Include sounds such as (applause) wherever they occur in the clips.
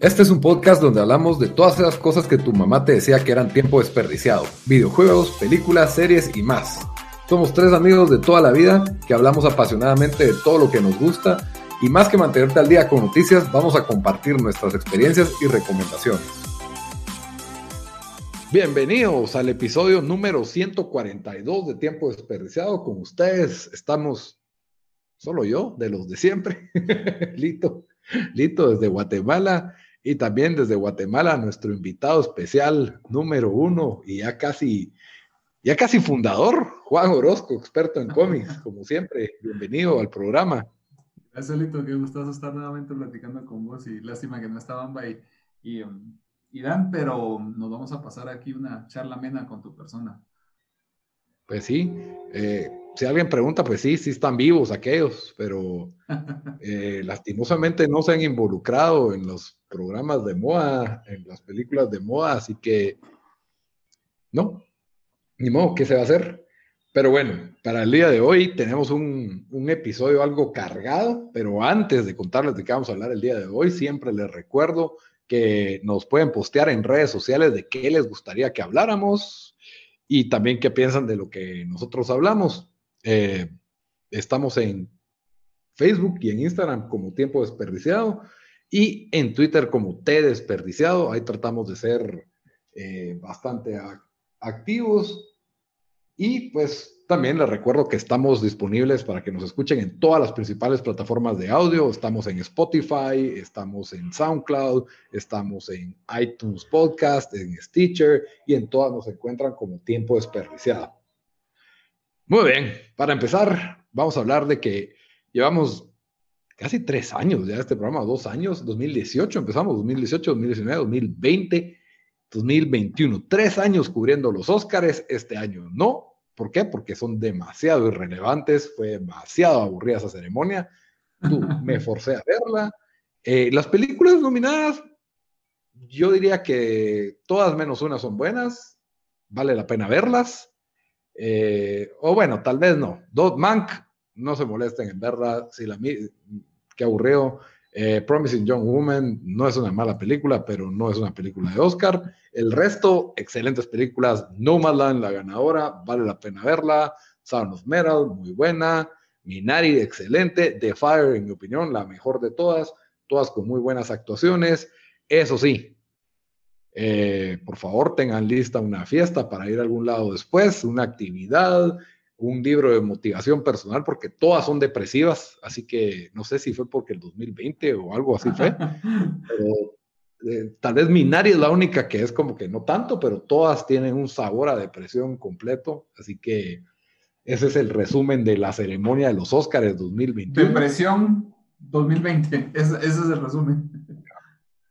Este es un podcast donde hablamos de todas esas cosas que tu mamá te decía que eran tiempo desperdiciado. Videojuegos, películas, series y más. Somos tres amigos de toda la vida que hablamos apasionadamente de todo lo que nos gusta y más que mantenerte al día con noticias, vamos a compartir nuestras experiencias y recomendaciones. Bienvenidos al episodio número 142 de Tiempo Desperdiciado. Con ustedes estamos solo yo, de los de siempre, (laughs) Lito, Lito desde Guatemala y también desde Guatemala nuestro invitado especial número uno y ya casi, ya casi fundador, Juan Orozco, experto en cómics, (laughs) como siempre. Bienvenido al programa. Gracias, Lito, qué gustoso estar nuevamente platicando con vos y lástima que no está Bamba y, y, um, y Dan, pero nos vamos a pasar aquí una charla amena con tu persona. Pues sí, eh, si alguien pregunta, pues sí, sí están vivos aquellos, pero (laughs) eh, lastimosamente no se han involucrado en los programas de moda, en las películas de moda, así que no, ni modo, ¿qué se va a hacer? Pero bueno, para el día de hoy tenemos un, un, episodio algo cargado, pero antes de contarles de qué vamos a hablar el día de hoy, siempre les recuerdo que nos pueden postear en redes sociales de qué les gustaría que habláramos y también qué piensan de lo que nosotros hablamos. Eh, estamos en Facebook y en Instagram como Tiempo Desperdiciado y en Twitter como T Desperdiciado. Ahí tratamos de ser eh, bastante activos. Y pues también les recuerdo que estamos disponibles para que nos escuchen en todas las principales plataformas de audio. Estamos en Spotify, estamos en SoundCloud, estamos en iTunes Podcast, en Stitcher y en todas nos encuentran como Tiempo Desperdiciado. Muy bien, para empezar, vamos a hablar de que llevamos casi tres años ya este programa, dos años, 2018 empezamos, 2018, 2019, 2020, 2021, tres años cubriendo los Óscares, este año no. ¿Por qué? Porque son demasiado irrelevantes, fue demasiado aburrida esa ceremonia, (laughs) me forcé a verla. Eh, las películas nominadas, yo diría que todas menos una son buenas, vale la pena verlas. Eh, o bueno, tal vez no. Dot Mank, no se molesten en verla. Si la qué aburrido. Eh, Promising Young Woman no es una mala película, pero no es una película de Oscar. El resto, excelentes películas. Nomadland, la ganadora, vale la pena verla. Sound of Metal, muy buena. Minari, excelente. The Fire, en mi opinión, la mejor de todas. Todas con muy buenas actuaciones. Eso sí, eh, por favor, tengan lista una fiesta para ir a algún lado después, una actividad, un libro de motivación personal, porque todas son depresivas, así que no sé si fue porque el 2020 o algo así fue, (laughs) pero eh, tal vez Minari es la única que es como que no tanto, pero todas tienen un sabor a depresión completo, así que ese es el resumen de la ceremonia de los Óscares 2021. Depresión 2020, ese es el resumen.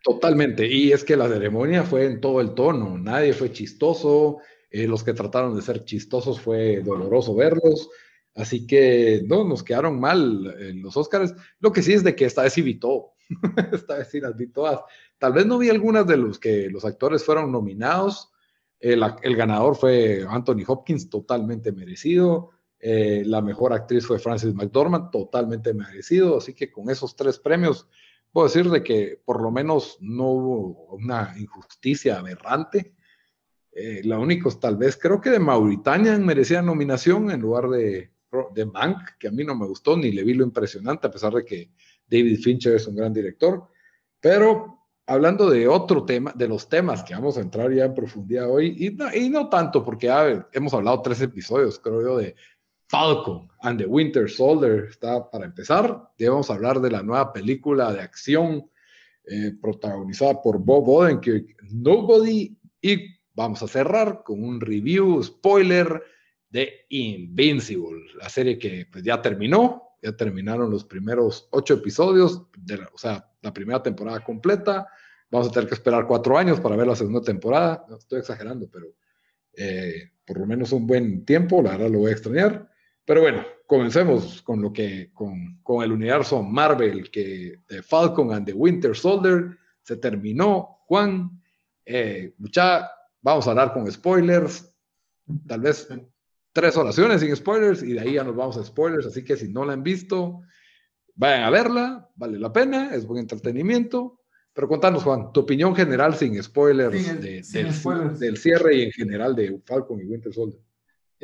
Totalmente, y es que la ceremonia fue en todo el tono, nadie fue chistoso, eh, los que trataron de ser chistosos fue doloroso verlos, así que no, nos quedaron mal en los Óscares. Lo que sí es de que esta vez sí vi todo, (laughs) esta vez sí las vi todas. Tal vez no vi algunas de los que los actores fueron nominados, el, el ganador fue Anthony Hopkins, totalmente merecido. Eh, la mejor actriz fue Frances McDormand, totalmente merecido. Así que con esos tres premios puedo decir de que por lo menos no hubo una injusticia aberrante. Eh, la única, tal vez, creo que de Mauritania merecía nominación en lugar de, de Mank, que a mí no me gustó ni le vi lo impresionante, a pesar de que David Fincher es un gran director. Pero hablando de otro tema, de los temas que vamos a entrar ya en profundidad hoy, y no, tanto, porque hemos hablado tres episodios, creo yo, de Falcon and the Winter Soldier está para empezar. Debemos hablar de la nueva película de acción eh, protagonizada por Bob Odenkirk, Nobody. Y vamos a cerrar con un review spoiler de Invincible, la serie que pues, ya terminó. ya terminaron los primeros ocho episodios, de la, o sea, la primera temporada completa. Vamos a tener que esperar cuatro años para ver la segunda temporada. No, estoy exagerando, pero eh, por lo menos un buen tiempo, la verdad lo voy a extrañar. Pero bueno, comencemos con lo que, con, con el universo Marvel, que de Falcon and the Winter Soldier se terminó. Juan, eh, mucha, vamos a hablar con spoilers, tal vez tres oraciones sin spoilers y de ahí ya nos vamos a spoilers, así que si no la han visto, vayan a verla, vale la pena, es buen entretenimiento. Pero contanos, Juan, tu opinión general sin spoilers, del, cierre y en general de Falcon y Winter Soldier.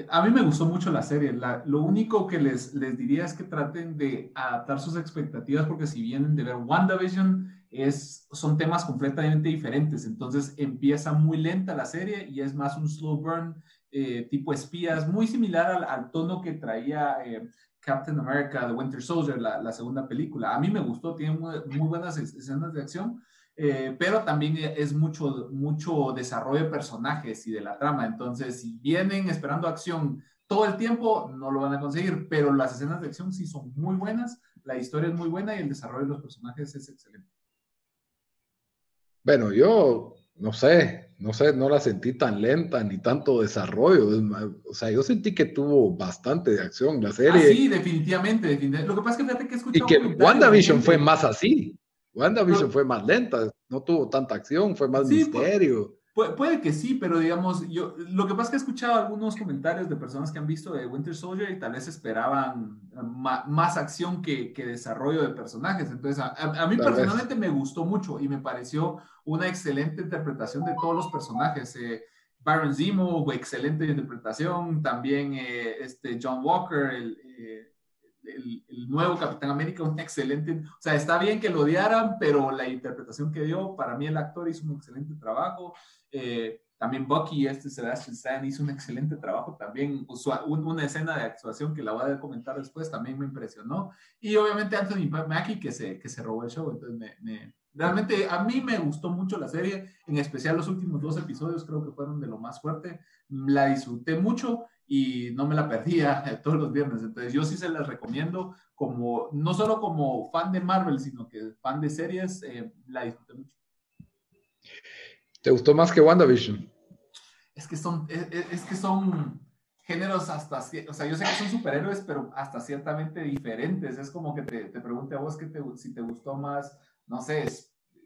A mí me gustó mucho la serie. lo único que les, les diría es que traten de adaptar sus expectativas porque si vienen de ver WandaVision, es, son temas completamente diferentes. Entonces empieza muy lenta la serie y es más un slow burn eh, tipo espías, muy similar al, tono que traía eh, Captain America, The Winter Soldier, la, segunda película. A mí me gustó, tiene muy, buenas escenas de acción, eh, pero también es mucho, mucho desarrollo de personajes y de la trama. Entonces, si vienen esperando acción todo el tiempo, no lo van a conseguir, pero las escenas de acción sí son muy buenas, la historia es muy buena y el desarrollo de los personajes es excelente. Bueno, yo no sé, no sé, no la sentí tan lenta ni tanto desarrollo. O sea, yo sentí que tuvo bastante de acción la serie. Ah, sí, definitivamente, Lo que pasa es que fíjate que Y que WandaVision fue más así. WandaVision fue más lenta, no tuvo tanta acción, fue más misterio. Puede, que sí, pero digamos, yo lo que pasa es que he escuchado algunos comentarios de personas que han visto de Winter Soldier y tal vez esperaban más, acción que, desarrollo de personajes. Entonces, a, mí personalmente me gustó mucho y me pareció una excelente interpretación de todos los personajes. Eh, Baron Zemo, excelente interpretación. También eh, este John Walker, el, eh, el, nuevo Capitán América, un excelente. O sea, está bien que lo odiaran, pero la interpretación que dio, para mí el actor hizo un excelente trabajo. Eh, también Bucky, este Sebastian Stan, hizo un excelente trabajo también. una escena de actuación que la voy a comentar después también me impresionó. Y obviamente Anthony Mackie que se, que se robó el show. Entonces, me, realmente a mí me gustó mucho la serie, en especial los últimos dos episodios, creo que fueron de lo más fuerte. La disfruté mucho y no me la perdía (laughs) todos los viernes. Entonces, yo sí se las recomiendo, como no solo como fan de Marvel, sino que fan de series, eh, la disfruté mucho. ¿Te gustó más que WandaVision? Es que son, es, que son géneros hasta, o sea, yo sé que son superhéroes, pero hasta ciertamente diferentes. Es como que te, te pregunte a vos que te, si te gustó más, no sé,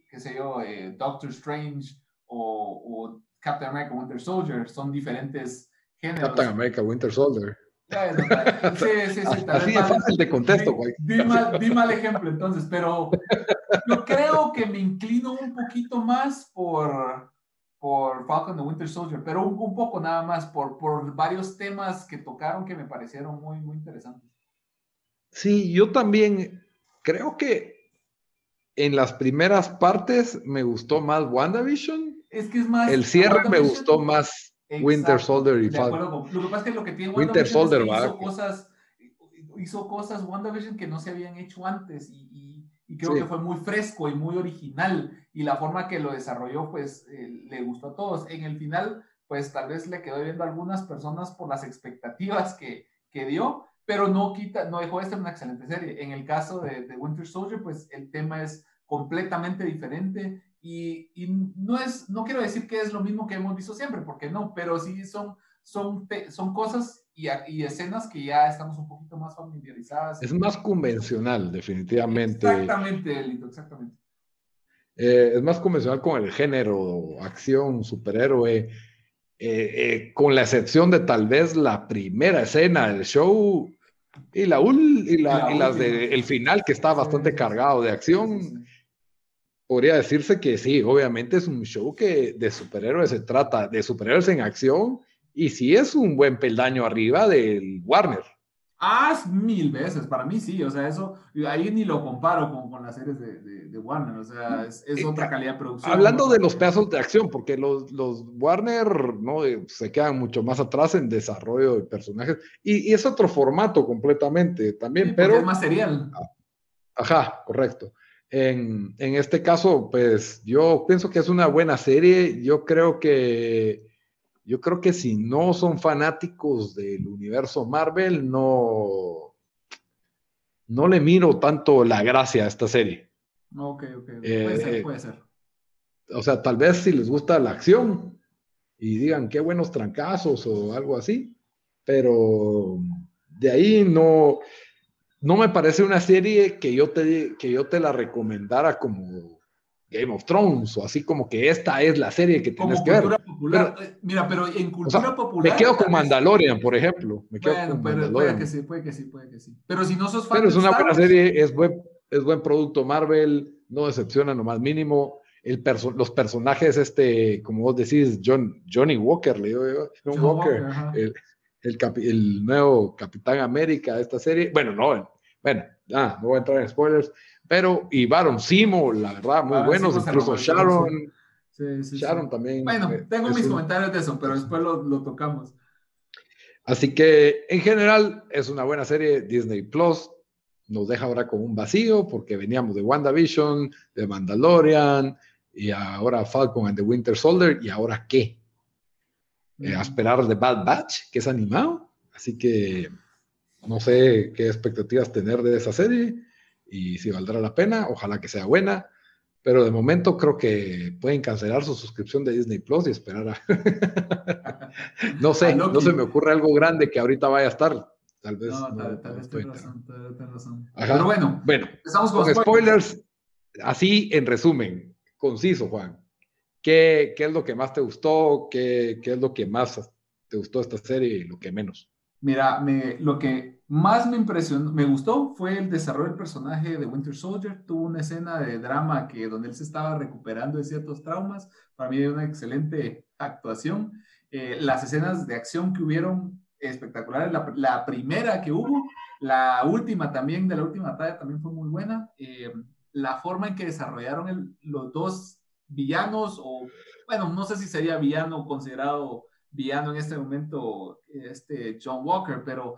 qué sé yo, eh, Doctor Strange o, o, Captain America Winter Soldier. Son diferentes géneros. Captain America Winter Soldier. sí, sí, sí. Así es fácil de contesto, güey. Di, mal, ejemplo, entonces, pero yo creo que me inclino un poquito más por, por Falcon the Winter Soldier, pero un, un, poco nada más por, por varios temas que tocaron que me parecieron muy, muy interesantes. Sí, yo también creo que en las primeras partes me gustó más WandaVision. Es que es más. El cierre me gustó más Winter Soldier y Falcon. Lo que pasa es que lo que tiene Winter Soldier hizo cosas, hizo cosas WandaVision que no se habían hecho antes y, y, creo que fue muy fresco y muy original y la forma que lo desarrolló pues eh, le gustó a todos. En el final pues tal vez le quedó viendo a algunas personas por las expectativas que, que dio, pero no quita, no dejó de ser una excelente serie. En el caso de, de Winter Soldier pues el tema es completamente diferente y, no, es, no quiero decir que es lo mismo que hemos visto siempre, porque no, pero sí son, son, son cosas y, y, escenas que ya estamos un poquito más familiarizadas. Es más convencional, definitivamente. Exactamente, Lito, exactamente. Eh, es más convencional con el género, acción, superhéroe, eh, eh, con la excepción de tal vez la primera escena del show y, la, y, la, y las del final, que está bastante cargado de acción podría decirse que sí, obviamente es un show que de superhéroes se trata, de superhéroes en acción, y sí es un buen peldaño arriba del Warner. Ah, mil veces, para mí sí, o sea, eso, ahí ni lo comparo con, con las series de, de, Warner, o sea, es, es, otra calidad de producción. Hablando de los pedazos de acción, porque los, los Warner no se quedan mucho más atrás en desarrollo de personajes, y, y es otro formato completamente también, pero... Es material. Ajá, correcto. En, este caso, pues yo pienso que es una buena serie. Yo creo que, yo creo que si no son fanáticos del universo Marvel, no, no le miro tanto la gracia a esta serie. Ok, ok. puede ser, eh, puede ser. O sea, tal vez si les gusta la acción y digan qué buenos trancazos o algo así, pero de ahí no, no me parece una serie que yo te, que yo te la recomendara como Game of Thrones o así como que esta es la serie que tienes que ver. Popular. Eh, mira, pero en cultura popular. Me quedo con Mandalorian, por ejemplo. Me quedo bueno, pero puede que sí, puede que sí, puede que sí. Pero si no sos fan Pero es una buena serie, es buen, es buen producto Marvel, no decepciona lo más mínimo. El los personajes, este, como vos decís, John, Johnny Walker, le digo yo, John, Walker, el, el, el, nuevo Capitán América de esta serie. Bueno, no, bueno, ah, no voy a entrar en spoilers, pero y Baron Simo, la verdad, muy buenos, incluso Sharon. Sharon también. Bueno, eh, tengo mis comentarios de eso, pero después lo, lo, tocamos. Así que en general es una buena serie. Disney Plus nos deja ahora con un vacío porque veníamos de WandaVision, de Mandalorian y ahora Falcon and the Winter Soldier. ¿Y ahora qué? Eh, a esperar de Bad Batch, que es animado. Así que no sé qué expectativas tener de esa serie y si valdrá la pena. Ojalá que sea buena. Pero de momento creo que pueden cancelar su suscripción de Disney Plus y esperar a... (laughs) no sé, no se me ocurre algo grande que ahorita vaya a estar. Tal vez. No, tal, vez razón, razón. Pero bueno, bueno empezamos con, spoilers. Así en resumen, conciso, Juan. ¿Qué, ¿Qué, es lo que más te gustó? ¿Qué, ¿Qué, es lo que más te gustó esta serie y lo que menos? Mira, me, lo que más me impresionó, me gustó fue el desarrollo del personaje de Winter Soldier. Tuvo una escena de drama que donde él se estaba recuperando de ciertos traumas. Para mí, una excelente actuación. Eh, las escenas de acción que hubieron espectaculares. La, la, primera que hubo, la última también, de la última batalla, también fue muy buena. Eh, la forma en que desarrollaron los dos villanos, o bueno, no sé si sería villano considerado villano en este momento, este John Walker, pero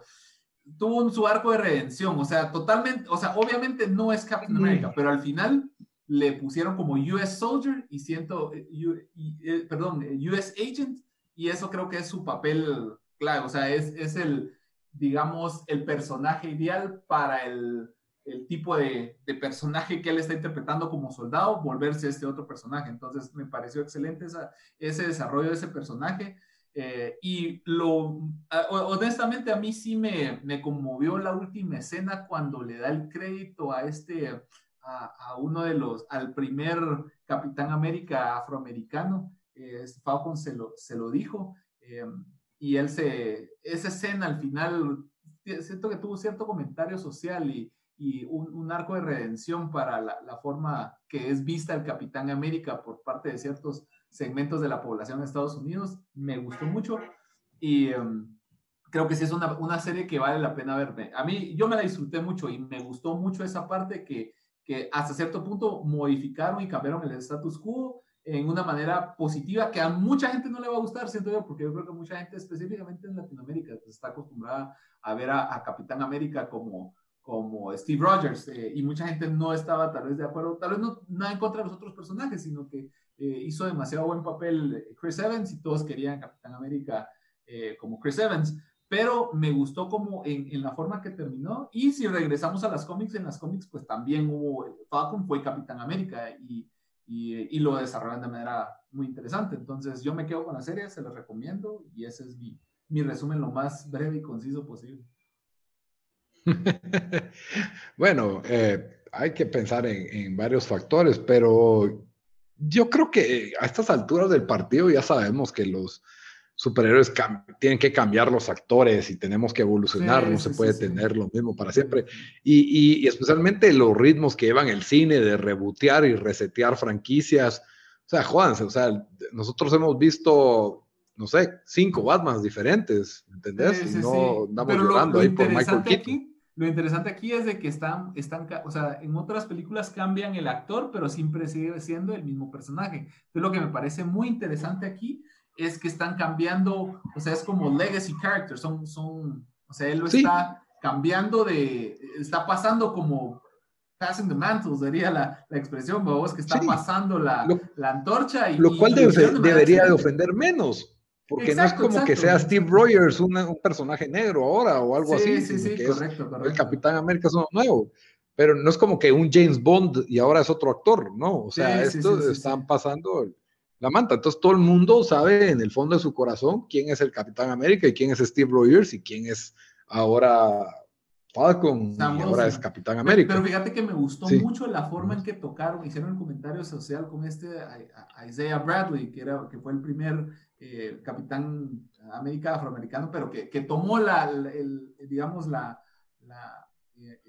tuvo un, su arco de redención, o sea, totalmente, o sea, obviamente no es Captain America, pero al final le pusieron como US Soldier y siento, eh, eh, perdón, US Agent, y eso creo que es su papel claro, o sea, es, es el, digamos, el personaje ideal para el, el tipo de, personaje que él está interpretando como soldado, volverse este otro personaje. Entonces, me pareció excelente ese desarrollo de ese personaje. Eh, y lo, honestamente, a mí sí me, me, conmovió la última escena cuando le da el crédito a este, a, uno de los, al primer Capitán América afroamericano. Eh, Falcon se lo, se lo dijo. Eh, y él se, esa escena al final, siento que tuvo cierto comentario social y, y un, un, arco de redención para la, la, forma que es vista el Capitán América por parte de ciertos segmentos de la población de Estados Unidos. Me gustó mucho y em, creo que sí es una, una, serie que vale la pena verme. A mí, yo me la disfruté mucho y me gustó mucho esa parte que, que hasta cierto punto modificaron y cambiaron el status quo en una manera positiva que a mucha gente no le va a gustar, siento yo, porque yo creo que mucha gente, específicamente en Latinoamérica, pues, está acostumbrada a ver a, Capitán América como, como Steve Rogers eh, y mucha gente no estaba tal vez de acuerdo, tal vez no nada en contra de los otros personajes, sino que eh, hizo demasiado buen papel Chris Evans y todos querían Capitán América eh, como Chris Evans. Pero me gustó como en, en, la forma que terminó. Y si regresamos a las cómics, en las cómics, pues también hubo, Falcon fue Capitán América y y, lo desarrollan de manera muy interesante. Entonces yo me quedo con la serie, se la recomiendo y ese es mi, mi resumen lo más breve y conciso posible. (laughs) bueno, eh, hay que pensar en, en, varios factores, pero yo creo que a estas alturas del partido ya sabemos que los, superhéroes tienen que cambiar los actores y tenemos que evolucionar, no se puede tener lo mismo para siempre. Y, especialmente los ritmos que llevan el cine de rebotear y resetear franquicias. O sea, Juan, o sea, nosotros hemos visto, no sé, cinco Batmans diferentes, ¿entendés? no andamos llorando ahí por Michael Keaton. Lo interesante aquí es de que están, están, o sea, en otras películas cambian el actor, pero siempre sigue siendo el mismo personaje. Entonces, lo que me parece muy interesante aquí es que están cambiando, o sea, es como legacy characters, son, son, o sea, él lo está cambiando de, está pasando como passing the mantle, sería la, la expresión, vos, que está pasando la, la, antorcha. Y, lo cual debería de ofender menos, Porque no es como que sea Steve Rogers un personaje negro ahora o algo así. Sí, sí, correcto, correcto. El Capitán América es uno nuevo. Pero no es como que un James Bond y ahora es otro actor, ¿no? O sea, estos están pasando la manta. Entonces todo el mundo sabe en el fondo de su corazón quién es el Capitán América y quién es Steve Rogers y quién es ahora Falcon y ahora es Capitán América. Pero fíjate que me gustó mucho la forma en que tocaron, hicieron el comentario social con este Isaiah Bradley, que, era, que fue el primer eh, Capitán América afroamericano, pero que, que tomó la, el, digamos, la, la, eh,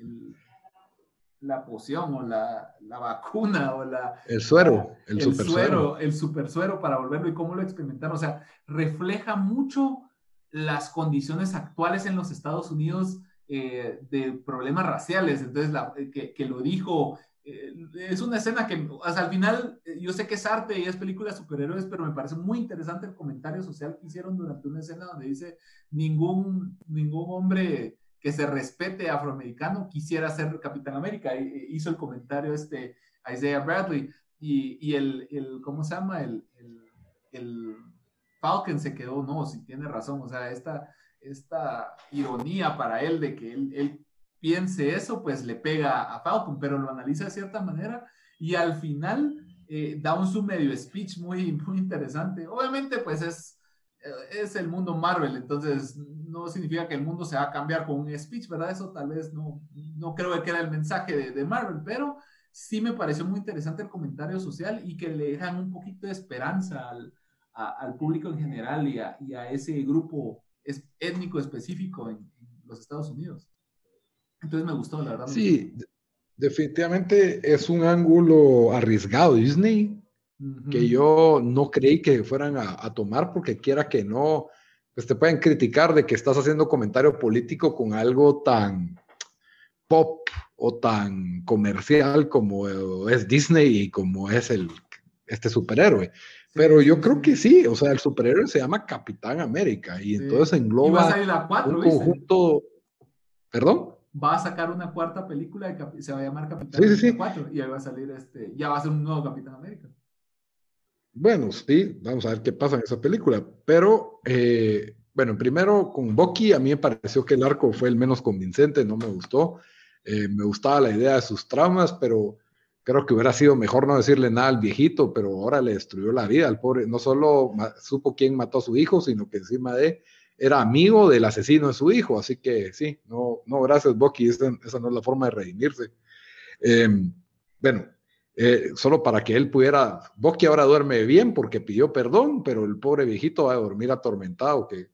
la poción o la, la, vacuna o la... El suero, el, super suero. El super suero para volverlo y cómo lo experimentaron. O sea, refleja mucho las condiciones actuales en los Estados Unidos eh, de problemas raciales. Entonces, la, que, que, lo dijo, eh, es una escena que, sea, al final, yo sé que es arte y es película de superhéroes, pero me parece muy interesante el comentario social que hicieron durante una escena donde dice, ningún, ningún hombre que se respete afroamericano quisiera ser Capitán América. hizo el comentario este Isaiah Bradley y, y el, el, ¿cómo se llama? El, el, el, Falcon se quedó, no, si tiene razón, o sea, esta, esta ironía para él de que él, él piense eso, pues le pega a Falcon, pero lo analiza de cierta manera y al final eh, da un su medio speech muy, (laughs) muy interesante. Obviamente, pues es, es el mundo Marvel, entonces no significa que el mundo se va a cambiar con un speech, ¿verdad? Eso tal vez no, no creo que era el mensaje de, Marvel, pero sí me pareció muy interesante el comentario social y que le dejan un poquito de esperanza al, al público en general y a, y a ese grupo étnico específico en, los Estados Unidos. Entonces me gustó, la verdad. Sí, definitivamente es un ángulo arriesgado Disney, que yo no creí que fueran a, a tomar porque quiera que no pues te pueden criticar de que estás haciendo comentario político con algo tan pop o tan comercial como es Disney y como es el, este superhéroe. Pero yo creo que sí, o sea, el superhéroe se llama Capitán América y entonces engloba un conjunto. ¿Perdón? Va a sacar una cuarta película y se va a llamar Capitán América 4 y ahí va a salir este, ya va a ser un nuevo Capitán América. Bueno, sí, vamos a ver qué pasa en esa película. Pero, eh, bueno, primero con Bucky, a mí me pareció que el arco fue el menos convincente, no me gustó. Eh, me gustaba la idea de sus traumas, pero creo que hubiera sido mejor no decirle nada al viejito, pero ahora le destruyó la vida al pobre. No solo supo quién mató a su hijo, sino que encima de era amigo del asesino de su hijo. Así que sí, no, no gracias, Bucky, esa, no es la forma de redimirse. Em, bueno, eh, solo para que él pudiera, Bucky ahora duerme bien porque pidió perdón, pero el pobre viejito va a dormir atormentado, que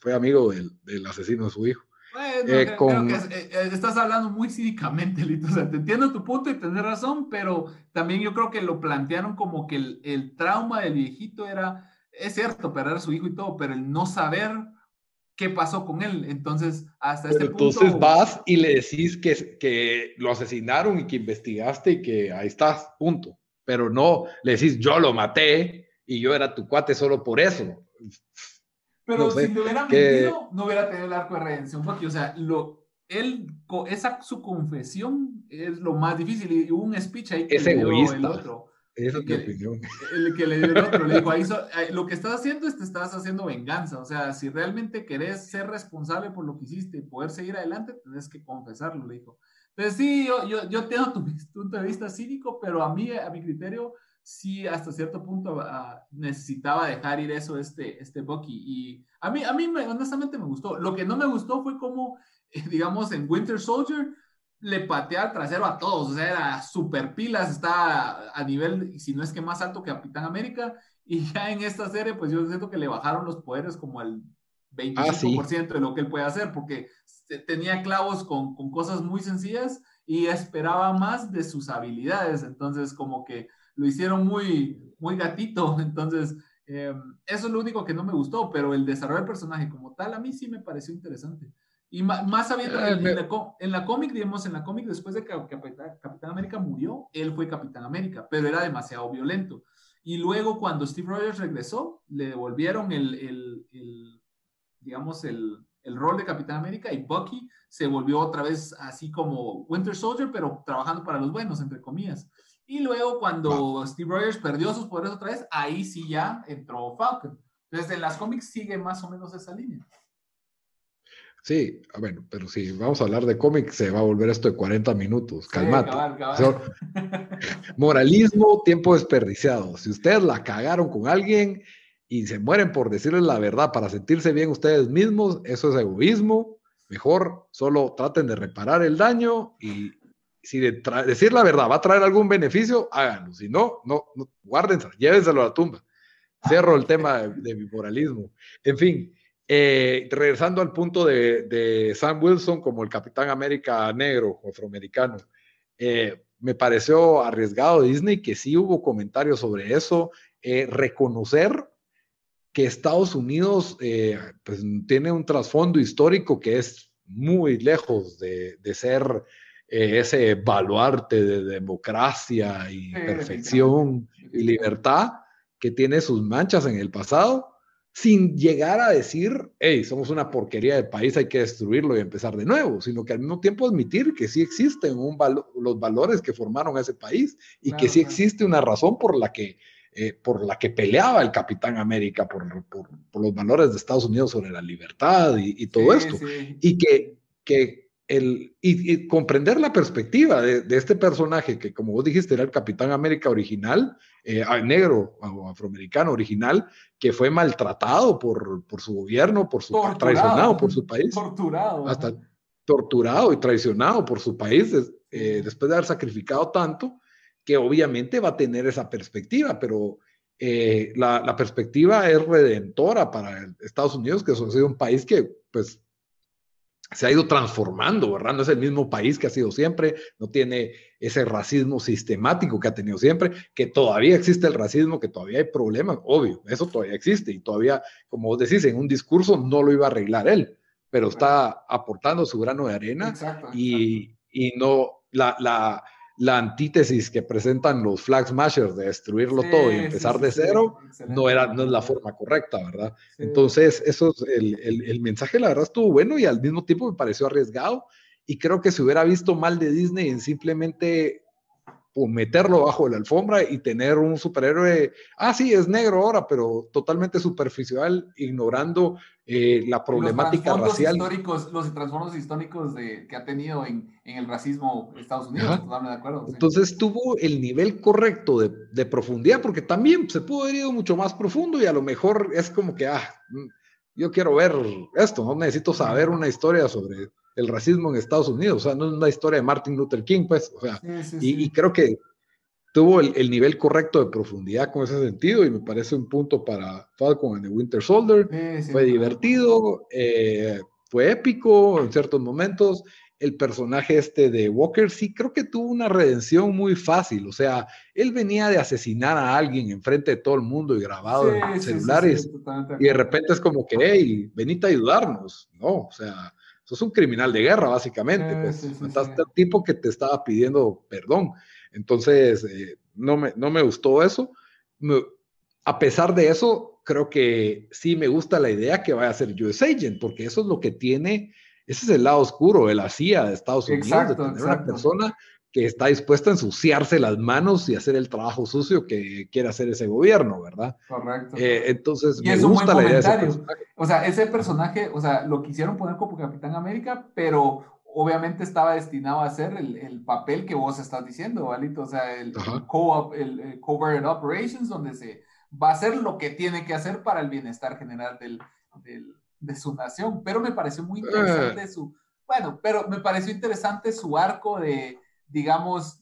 fue amigo del, asesino de su hijo. Eh, eh, estás hablando muy cínicamente, (laughs) Lito. O sea, te entiendo tu punto y tienes razón, pero también yo creo que lo plantearon como que el, el trauma del viejito era, es cierto, perder a su hijo y todo, pero el no saber qué pasó con él. Entonces, hasta este punto... Entonces vas y le decís que, que lo asesinaron y que investigaste y que ahí estás, punto. Pero no le decís, yo lo maté y yo era tu cuate solo por eso. Pero si le hubiera mentido, no hubiera tenido el arco de redención, porque, o sea, lo, él, esa, su confesión es lo más difícil. Y hubo un speech ahí que es egoísta. el otro. Esa es mi opinión. El que le dio el otro, le dijo, ahí (laughs) eh, lo que estás haciendo es te estás haciendo venganza. O sea, si realmente querés ser responsable por lo que hiciste y poder seguir adelante, tenés que confesarlo, le dijo. Entonces, sí, yo, yo, yo tengo tu (laughs) punto de vista cínico, pero a mí, a mi criterio, sí, hasta cierto punto ah, necesitaba dejar ir eso este, este Bucky. Y a mí, a mí honestamente me gustó. Lo que no me gustó fue como, digamos, en Winter Soldier, le patea trasero a todos, o sea, era super pilas, está a nivel, si no es que más alto que Capitán América, y (laughs) ya en esta serie, pues yo siento que le bajaron los poderes como al 25% de lo que él puede hacer, porque tenía clavos con, con, cosas muy sencillas y esperaba más de sus habilidades, entonces como que lo hicieron muy, muy gatito, (laughs) entonces eh, eso es lo único que no me gustó, pero el desarrollo del personaje como tal a mí sí me pareció interesante. Y más, sabiendo, en, en, la, en la cómic, digamos, en la cómic, después de que Capitán, América murió, él fue Capitán América, pero era demasiado violento. Y luego, cuando Steve Rogers regresó, le devolvieron el, el, el digamos, el, el, rol de Capitán América y Bucky se volvió otra vez así como Winter Soldier, pero trabajando para los buenos, entre comillas. Y luego, cuando Steve Rogers perdió sus poderes otra vez, ahí sí ya entró Falcon. Desde las cómics sigue más o menos esa línea. Sí, ah, bueno, pero si vamos a hablar de cómics, se va a volver esto de 40 minutos. Calmate. (laughs) moralismo, tiempo desperdiciado. Si ustedes la cagaron con alguien y se mueren por decirles la verdad para sentirse bien ustedes mismos, eso es egoísmo. Mejor solo traten de reparar el daño y si decir la verdad va a traer algún beneficio, háganlo. Si no, no, no guárdense, llévenselo a la tumba. Cierro el tema de, mi moralismo. En fin, eh, regresando al punto de, Sam Wilson como el Capitán América negro, afroamericano, eh, me pareció arriesgado Disney que sí hubo comentarios sobre eso, eh, reconocer que Estados Unidos pues, tiene un trasfondo histórico que es muy lejos de, ser ese baluarte de democracia y perfección y libertad que tiene sus manchas en el pasado, sin llegar a decir, hey, somos una porquería de país, hay que destruirlo y empezar de nuevo, sino que al mismo tiempo admitir que sí existen los valores que formaron ese país y que sí existe una razón por la que, eh, por la que peleaba el Capitán América, por, por, los valores de Estados Unidos sobre la libertad y, todo esto. Y que, que el, y, comprender la perspectiva de, este personaje que, como vos dijiste, era el Capitán América original, eh, negro o afroamericano original, que fue maltratado por, por su gobierno, por su traicionado por su país. Torturado. Hasta torturado y traicionado por su país eh, después de haber sacrificado tanto, que obviamente va a tener esa perspectiva, pero eh, la, la, perspectiva es redentora para Estados Unidos, que es un país que pues se ha ido transformando, ¿verdad? No es el mismo país que ha sido siempre, no tiene ese racismo sistemático que ha tenido siempre, que todavía existe el racismo, que todavía hay problemas, obvio, eso todavía existe y todavía, como vos decís, en un discurso no lo iba a arreglar él, pero está aportando su grano de arena y, y, no, la, la, la antítesis que presentan los flag smashers de destruirlo todo y empezar de cero, no, era, no es la forma correcta, ¿verdad? Entonces, eso es el, el, el, mensaje, la verdad, estuvo bueno y al mismo tiempo me pareció arriesgado. Y creo que se hubiera visto mal de Disney en simplemente o meterlo bajo la alfombra y tener un superhéroe, ah, sí, es negro ahora, pero totalmente superficial, ignorando eh, la problemática los racial. Históricos, los trasfondos históricos de, que ha tenido en, en el racismo Estados Unidos, totalmente de acuerdo. Entonces tuvo el nivel correcto de, de, profundidad, porque también se pudo haber ido mucho más profundo y a lo mejor es como que, ah, mm, yo quiero ver esto, no necesito saber una historia sobre el racismo en Estados Unidos. O sea, no es una historia de Martin Luther King, pues. O sea, y, creo que tuvo el, nivel correcto de profundidad con ese sentido y me parece un punto para Falcon and the Winter Soldier. fue divertido, eh, fue épico en ciertos momentos. El personaje este de Walker sí creo que tuvo una redención muy fácil. O sea, él venía de asesinar a alguien enfrente de todo el mundo y grabado en celulares. y de repente es como que, hey, venite a ayudarnos. No, o sea, es un criminal de guerra, básicamente. pues, mataste al tipo que te estaba pidiendo perdón. Entonces, eh, no, me, no me gustó eso. a pesar de eso, creo que sí me gusta la idea que vaya a ser US Agent, porque eso es lo que tiene, ese es el lado oscuro de la CIA de Estados Unidos, de tener una persona que está dispuesta a ensuciarse las manos y hacer el trabajo sucio que quiere hacer ese gobierno, ¿verdad? Correcto. Eh, entonces, me gusta la idea de ese personaje. O sea, ese personaje, o sea, lo quisieron poner como Capitán América, pero obviamente estaba destinado a hacer el, papel que vos estás diciendo, ¿valito? O sea, el, co el, Covert Operations, donde se va a hacer lo que tiene que hacer para el bienestar general del, de su nación. Pero me pareció muy interesante eh. su, bueno, pero me pareció interesante su arco de digamos,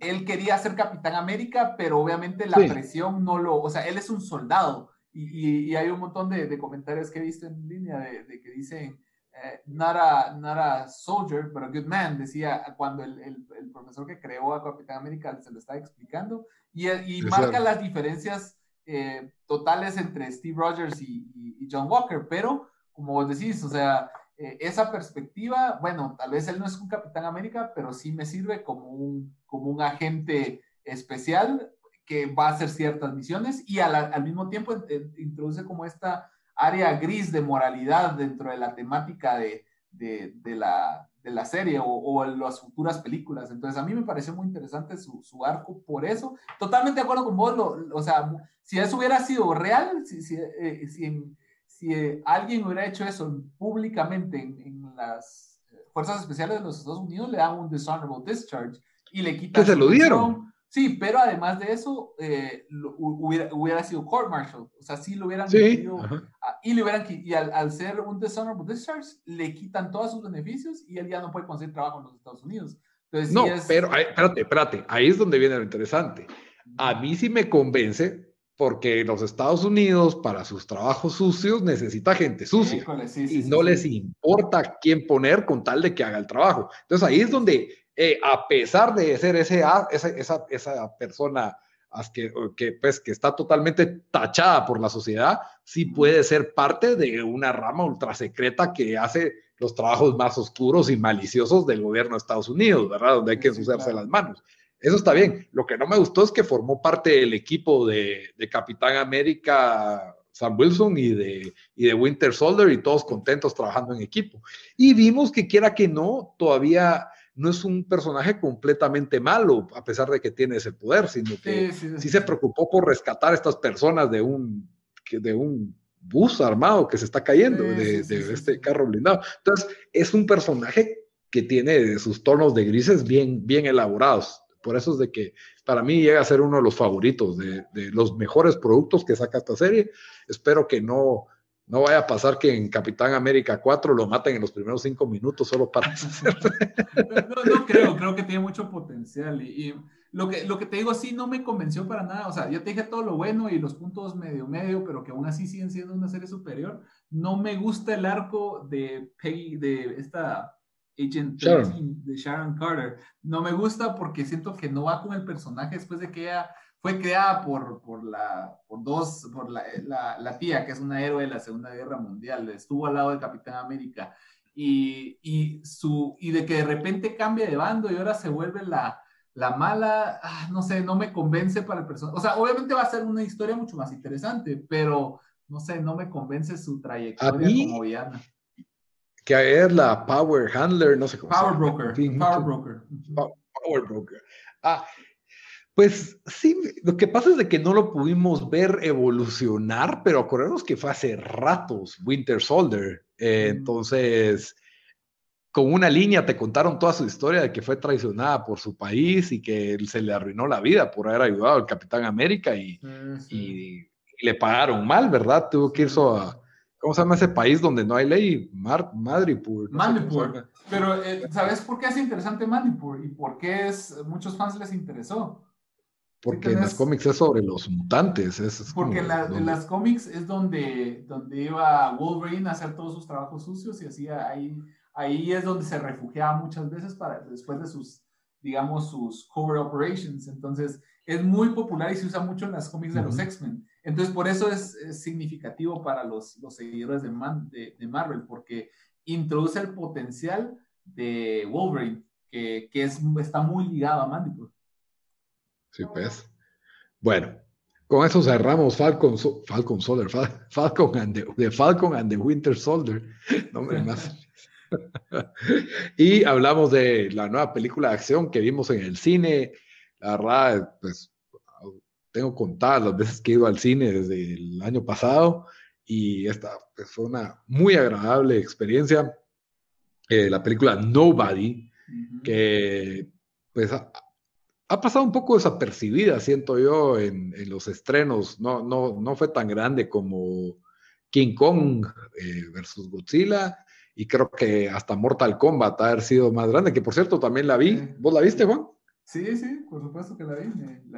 él quería ser Capitán América, pero obviamente la presión no lo, o sea, él es un soldado. Y, y, hay un montón de, de, comentarios que he visto en línea de, de que dicen, eh, not, a, not, a, soldier, but a good man, decía cuando el, el, el, profesor que creó a Capitán América se lo estaba explicando, y, y marca las diferencias eh, totales entre Steve Rogers y, y, John Walker, pero como vos decís, o sea, eh, esa perspectiva, bueno, tal vez él no es un Capitán América, pero sí me sirve como un, como un agente especial que va a hacer ciertas misiones y al, mismo tiempo introduce como esta área gris de moralidad dentro de la temática de, de, la, de la serie o, o, las futuras películas. Entonces, a mí me pareció muy interesante su, su arco por eso. Totalmente de acuerdo con vos, o sea, si eso hubiera sido real, si, eh, si, si eh, alguien hubiera hecho eso públicamente en, en, las fuerzas especiales de los Estados Unidos, le dan un dishonorable discharge y le quitan. ¿Que se lo dieron? Sí, pero además de eso, eh, hubiera, hubiera, sido court martial. O sea, sí lo hubieran sí, y le hubieran y al, al, ser un dishonorable discharge, le quitan todos sus beneficios y él ya no puede conseguir trabajo en los Estados Unidos. Entonces, no, pero espérate, espérate, ahí es donde viene lo interesante. A mí sí me convence porque los Estados Unidos para sus trabajos sucios necesita gente sucia Híjole, sí, sí, y no les importa quién poner con tal de que haga el trabajo. Entonces ahí es donde eh, a pesar de ser ese, esa, esa, esa persona que, que, pues, que está totalmente tachada por la sociedad, sí puede ser parte de una rama ultra secreta que hace los trabajos más oscuros y maliciosos del gobierno de Estados Unidos, ¿verdad? Donde hay que ensuciarse las manos. Eso está bien. Lo que no me gustó es que formó parte del equipo de, de Capitán América Sam Wilson y de, y de Winter Soldier y todos contentos trabajando en equipo. Y vimos que quiera que no, todavía no es un personaje completamente malo, a pesar de que tiene ese poder, sino que sí, se preocupó por rescatar a estas personas de un, de un bus armado que se está cayendo, de, este carro blindado. Entonces, es un personaje que tiene sus tonos de grises bien, bien elaborados. Por eso es de que para mí llega a ser uno de los favoritos, de, de los mejores productos que saca esta serie. Espero que no, no vaya a pasar que en Capitán América 4 lo maten en los primeros cinco minutos solo para (laughs) no, no creo, creo que tiene mucho potencial. Y, lo, que, lo que te digo, sí, no me convenció para nada. O sea, yo te dije todo lo bueno y los puntos medio medio, pero que aún así siguen siendo una serie superior. No me gusta el arco de Peggy, de esta agent de Sharon Carter. No me gusta porque siento que no va con el personaje después de que ella fue creada por, por, la, por dos, por la, la, tía, que es una héroe de la Segunda Guerra Mundial, estuvo al lado del Capitán América, y, y, su, y de que de repente cambia de bando y ahora se vuelve la, la mala, ah, no sé, no me convence para el personaje. O sea, obviamente va a ser una historia mucho más interesante, pero no sé, no me convence su trayectoria como villana. Que es la Power Handler, no sé cómo Power Broker. Power Broker. Power Broker. Ah, pues sí, lo que pasa es de que no lo pudimos ver evolucionar, pero acordemos que fue hace ratos Winter Soldier. Eh, entonces, con una línea te contaron toda su historia de que fue traicionada por su país y que se le arruinó la vida por haber ayudado al Capitán América y, y, le pagaron mal, ¿verdad? Tuvo que irse a, ¿cómo se llama ese país donde no hay ley? Mar Madripur. Madripur. Pero, eh, ¿sabes por qué es interesante Madripur y por qué es, muchos fans les interesó? Porque en las cómics es sobre los mutantes. Es, porque en, las cómics es donde, donde iba Wolverine a hacer todos sus trabajos sucios y hacía ahí, ahí es donde se refugiaba muchas veces para, después de sus, digamos, sus cover operations. Entonces, es muy popular y se usa mucho en las cómics de los X-Men. Entonces, por eso es, significativo para los, seguidores de, Marvel, porque introduce el potencial de Wolverine, que, que es, está muy ligado a Mandible. Sí, pues. Bueno, con eso cerramos Falcon, Falcon Soldier, Falcon and the, Falcon and the Winter Soldier. Nombre más. (laughs) y hablamos de la nueva película de acción que vimos en el cine. La verdad, pues tengo contadas las veces que he ido al cine desde el año pasado y esta pues, fue una muy agradable experiencia. Eh, la película Nobody, que pues ha pasado un poco desapercibida, siento yo, en, los estrenos. No, no, no fue tan grande como King Kong eh, versus Godzilla. Y creo que hasta Mortal Kombat ha sido más grande, que por cierto también la vi. ¿Vos la viste, Juan? Sí, sí, por supuesto que la vi.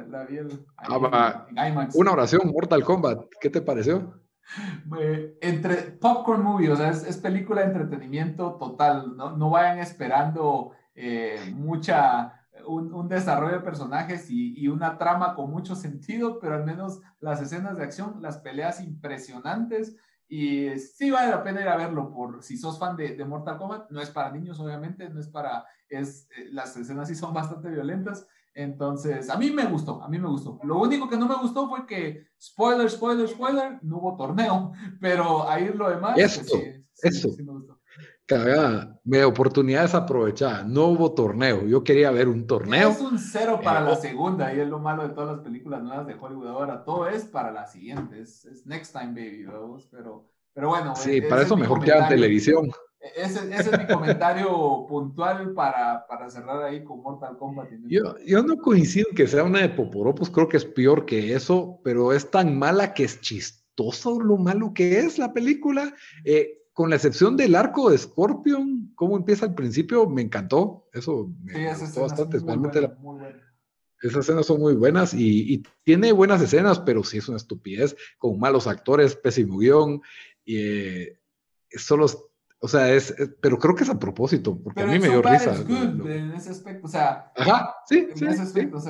La, vi el, ah, Una oración, Mortal Kombat. ¿Qué te pareció? (laughs) entre popcorn movie, o sea, es, película de entretenimiento total. No, no vayan esperando eh, mucha un, desarrollo de personajes y, una trama con mucho sentido, pero al menos las escenas de acción, las peleas impresionantes. Y sí vale la pena ir a verlo por si sos fan de, Mortal Kombat. No es para niños, obviamente, no es para. Es, eh, las escenas sí son (laughs) bastante violentas. Entonces, a mí me gustó, a mí me gustó. Lo único que no me gustó fue que, spoiler, spoiler, spoiler, no hubo torneo, (laughs) pero ahí lo demás. Pues eso, eso. Sí me gustó. Cagada. Mi oportunidad aprovechada. No hubo torneo. Yo quería ver un torneo. Es un cero para la segunda y es lo malo de todas las películas nuevas de Hollywood ahora. Todo es para la siguiente. Es, next time, baby. Pero, pero bueno. Sí, para eso mejor que hagan televisión. Ese, ese, es mi comentario puntual para, para, cerrar ahí con Mortal Kombat. Yo, yo no coincido que sea una de Poporopos, creo que es peor que eso, pero es tan mala que es chistoso lo malo que es la película. Eh, con la excepción del arco de Scorpion, cómo empieza al principio, me encantó. Eso me gustó bastante. Esas escenas son muy buenas y, y, tiene buenas escenas, pero sí es una estupidez, con malos actores, pésimo guion. Y, eh, solo o sea, es, pero creo que es a propósito, porque a mí me dio risa. en ese aspecto, o sea. Ajá, sí, sí,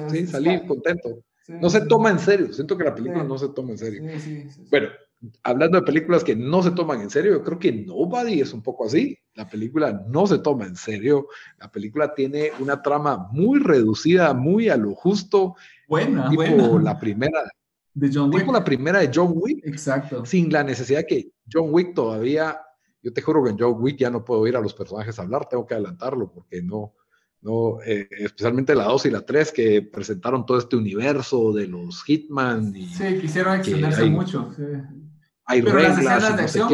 sí, salí contento. no se toma en serio, siento que la película no se toma en serio. Bueno, hablando de películas que no se toman en serio, yo creo que Nobody es un poco así. La película no se toma en serio. La película tiene una trama muy reducida, muy a lo justo. Buena, tipo buena. la primera. De John Wick. Tipo la primera de John Wick. Exacto. Sin la necesidad que John Wick todavía yo te juro que en John Wick ya no puedo oír a los personajes hablar, tengo que adelantarlo porque no, no, eh, especialmente la 2 y la 3 que presentaron todo este universo de los Hitman. Y sí, quisieron extenderse mucho. Hay pero reglas, las escenas de acción,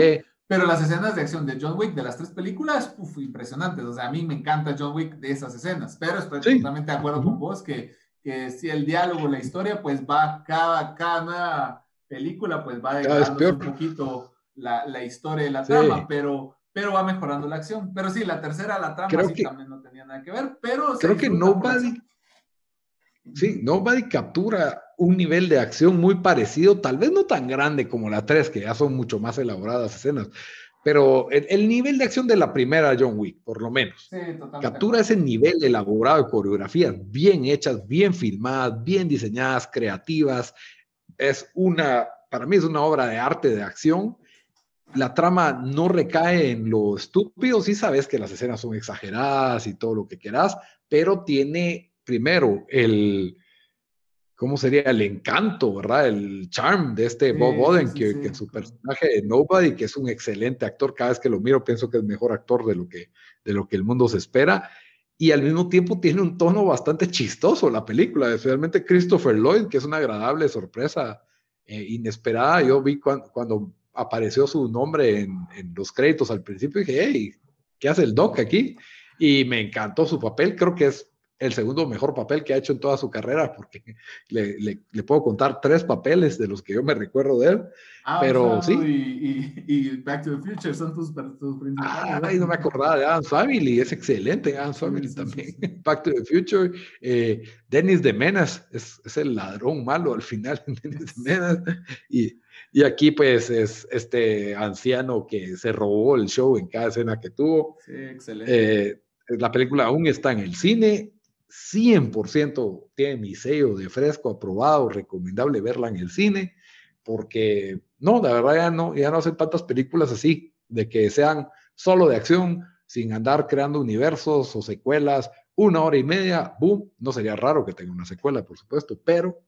Pero las escenas de acción de John Wick de las tres películas, uf, impresionantes. O sea, a mí me encanta John Wick de esas escenas, pero estoy totalmente de acuerdo con vos que, que si el diálogo, la historia, pues va cada, cada nueva película, pues va degradando un poquito la, la historia y la trama, pero, pero va mejorando la acción. Pero sí, la tercera, la trama, sí, también nada que ver, pero... Creo que Nobody... Sí, Nobody captura un nivel de acción muy parecido, tal vez no tan grande como la 3, que ya son mucho más elaboradas escenas, pero el, nivel de acción de la primera John Wick, por lo menos. Sí, captura ese nivel elaborado de coreografías bien hechas, bien filmadas, bien diseñadas, creativas. Es una, para mí es una obra de arte de acción la trama no recae en lo estúpido, sí sabes que las escenas son exageradas y todo lo que quieras, pero tiene primero el, ¿cómo sería? El encanto, ¿verdad? El charm de este Bob Oden, que, que, su personaje de Nobody, que es un excelente actor, cada vez que lo miro pienso que es mejor actor de lo que, de lo que el mundo se espera. Y al mismo tiempo tiene un tono bastante chistoso la película, especialmente Christopher Lloyd, que es una agradable sorpresa eh, inesperada. Yo vi cuando, cuando apareció su nombre en, los créditos al principio dije, hey, ¿qué hace el Doc aquí? Y me encantó su papel, creo que es el segundo mejor papel que ha hecho en toda su carrera, porque le, le, puedo contar tres papeles de los que yo me recuerdo de él. Ah, pero sí. Y, y, Back to the Future son tus, tus principales. Ay, no me acordaba de Adam's Family, es excelente Adam's Family también. (laughs) Back to the Future. Eh, Dennis de Menas es, es, el ladrón malo al final, Dennis de Menas. Y, y aquí pues es este anciano que se robó el show en cada escena que tuvo. Sí, excelente. Eh, la película aún está en el cine, 100% tiene mi sello de fresco aprobado, recomendable verla en el cine, porque no, de verdad ya no, ya no hacen tantas películas así, de que sean solo de acción, sin andar creando universos o secuelas, una hora y media, boom, no sería raro que tenga una secuela, por supuesto, pero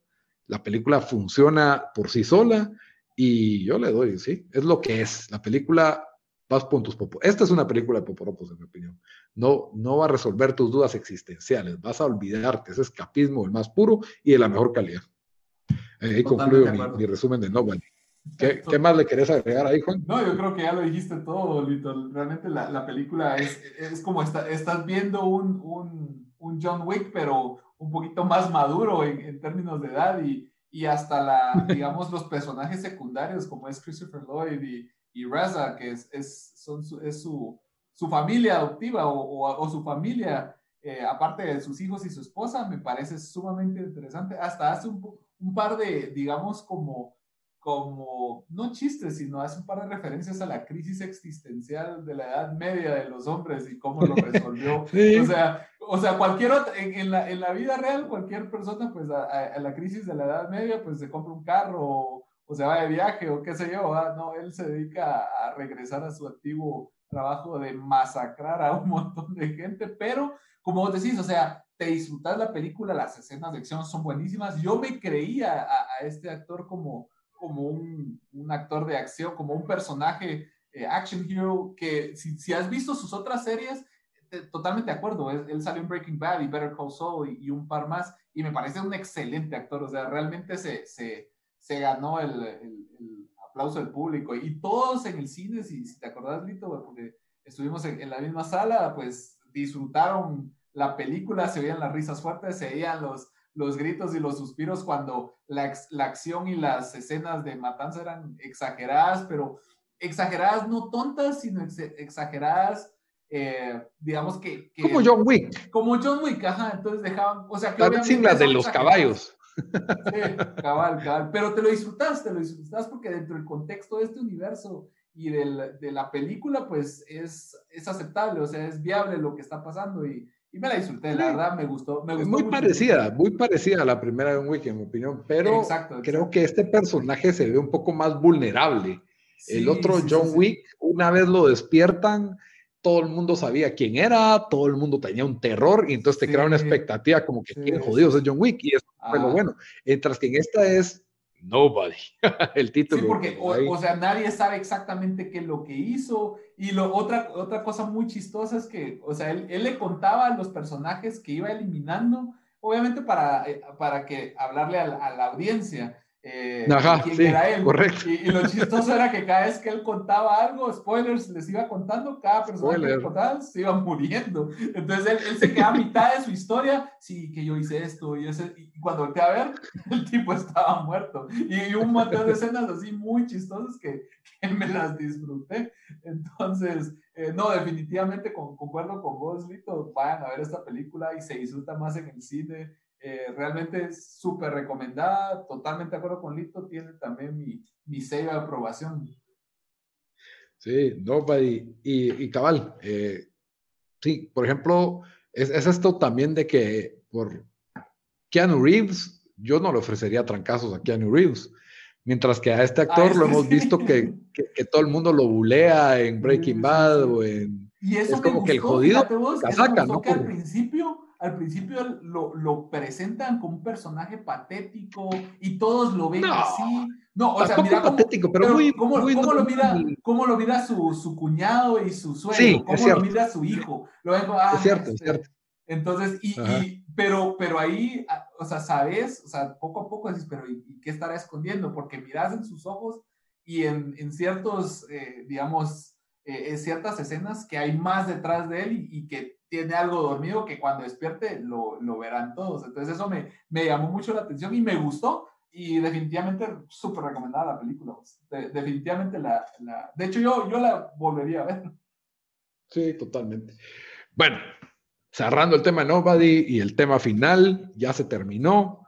la película funciona por sí sola y yo le doy, sí, es lo que es. La película, vas puntos popo. Esta es una película de poporopos, en mi opinión. No, no va a resolver tus dudas existenciales. Vas a olvidarte ese escapismo, el más puro y de la mejor calidad. ahí concluyo mi, resumen de Nobody. ¿Qué, ¿Qué, más le querés agregar ahí, Juan? No, yo creo que ya lo dijiste todo, Lito. Realmente la, la película es, es como está, estás viendo un, un, un, John Wick, pero un poquito más maduro en, en términos de edad y, y hasta la, (laughs) digamos, los personajes secundarios como es Christopher Lloyd y, y Raza, que es, es, son su, es su, su familia adoptiva o, o, su familia, eh, aparte de sus hijos y su esposa, me parece sumamente interesante. Hasta hace un, un par de, digamos, como como, no chistes, sino hace un par de referencias a la crisis existencial de la Edad Media de los hombres y cómo lo resolvió. (laughs) O sea, o sea cualquier otra, en, la, en, la, vida real, cualquier persona, pues a, la crisis de la Edad Media, pues se compra un carro o, o se va de viaje o qué sé yo. No, él se dedica a, regresar a su antiguo trabajo de masacrar a un (laughs) montón de gente, pero como vos decís, o sea, te disfrutas la película, las escenas de acción son buenísimas. Yo me creía a, a este actor como como un, un, actor de acción, como un personaje eh, action hero, que si, si, has visto sus otras series, totalmente de acuerdo, él, salió en Breaking Bad y Better Call Saul y, un par más, y me parece un excelente actor, o sea, realmente se, se, se ganó el, el, aplauso del público, y todos en el cine, si, si te acordás, Lito, porque estuvimos en, en la misma sala, pues disfrutaron la película, se oían las risas fuertes, se oían los, los gritos y los suspiros cuando la, la, acción y las escenas de matanza eran exageradas, pero exageradas no tontas, sino exageradas, eh, digamos que, Como John Wick. Como John Wick, ajá, entonces dejaban, o sea, que... Sin las de los caballos. Sí, cabal, cabal, pero te lo disfrutaste, te lo disfrutaste porque dentro del contexto de este universo y del, de la película, pues es, es aceptable, o sea, es viable lo que está pasando y y me la disfruté, la verdad, me gustó. Me gustó muy parecida, muy parecida a la primera de un Week, en mi opinión, pero creo que este personaje se ve un poco más vulnerable. el otro, John Wick, una vez lo despiertan, todo el mundo sabía quién era, todo el mundo tenía un terror, y entonces te crea una expectativa como que quién jodido es John Wick, y eso fue lo bueno. Mientras que en esta es Nobody, (laughs) el título. Sí, porque, o, sea, nadie sabe exactamente qué es lo que hizo. Y lo, otra, otra cosa muy chistosa es que, o sea, él, él le contaba a los personajes que iba eliminando, obviamente para, eh, para que hablarle a la audiencia. Eh, Ajá, sí, correcto. Y, lo (laughs) chistoso era que cada vez que él contaba algo, spoilers, les iba contando, cada persona que contaba se iba muriendo. Entonces él, él, se queda a mitad de su historia, sí, que yo hice esto, y, ese, y cuando volteé a ver, (laughs) el tipo estaba muerto. Y, un montón de escenas así muy chistosas que, que me las disfruté. Entonces, eh, no, definitivamente concuerdo con vos, Lito, vayan a ver esta película y se disfruta más en el cine eh, realmente es súper recomendada, totalmente de acuerdo con Lito, tiene también mi, mi sello de aprobación. Sí, Nobody y, y cabal. Eh, sí, por ejemplo, es, es, esto también de que por Keanu Reeves, yo no le ofrecería trancazos a Keanu Reeves. Mientras que a este actor lo hemos visto que, que, todo el mundo lo bulea en Breaking Bad o en... Y eso es como que el jodido casaca, ¿no? Que al principio al principio lo, lo, presentan como un personaje patético y todos lo ven así. No, o sea, mira cómo, patético, pero, muy, cómo, cómo lo mira, cómo lo mira su, su, cuñado y su suegro, sí, cómo lo mira su hijo. Lo ven ah, es cierto, es este". cierto. Entonces, y, y, pero, pero ahí, ah, o sea, sabes, o sea, poco a poco dices, pero ¿y, qué estará escondiendo? Porque miras en sus ojos y en, en ciertos, eh, digamos, eh, en ciertas escenas que hay más detrás de él y, y que tiene algo dormido que cuando despierte lo, lo verán todos. Entonces eso me, me, llamó mucho la atención y me gustó y definitivamente súper recomendada la película. Definitivamente la, la, De hecho yo, yo la volvería a ver. Sí, totalmente. Bueno, cerrando el tema de Nobody y el tema final, ya se terminó.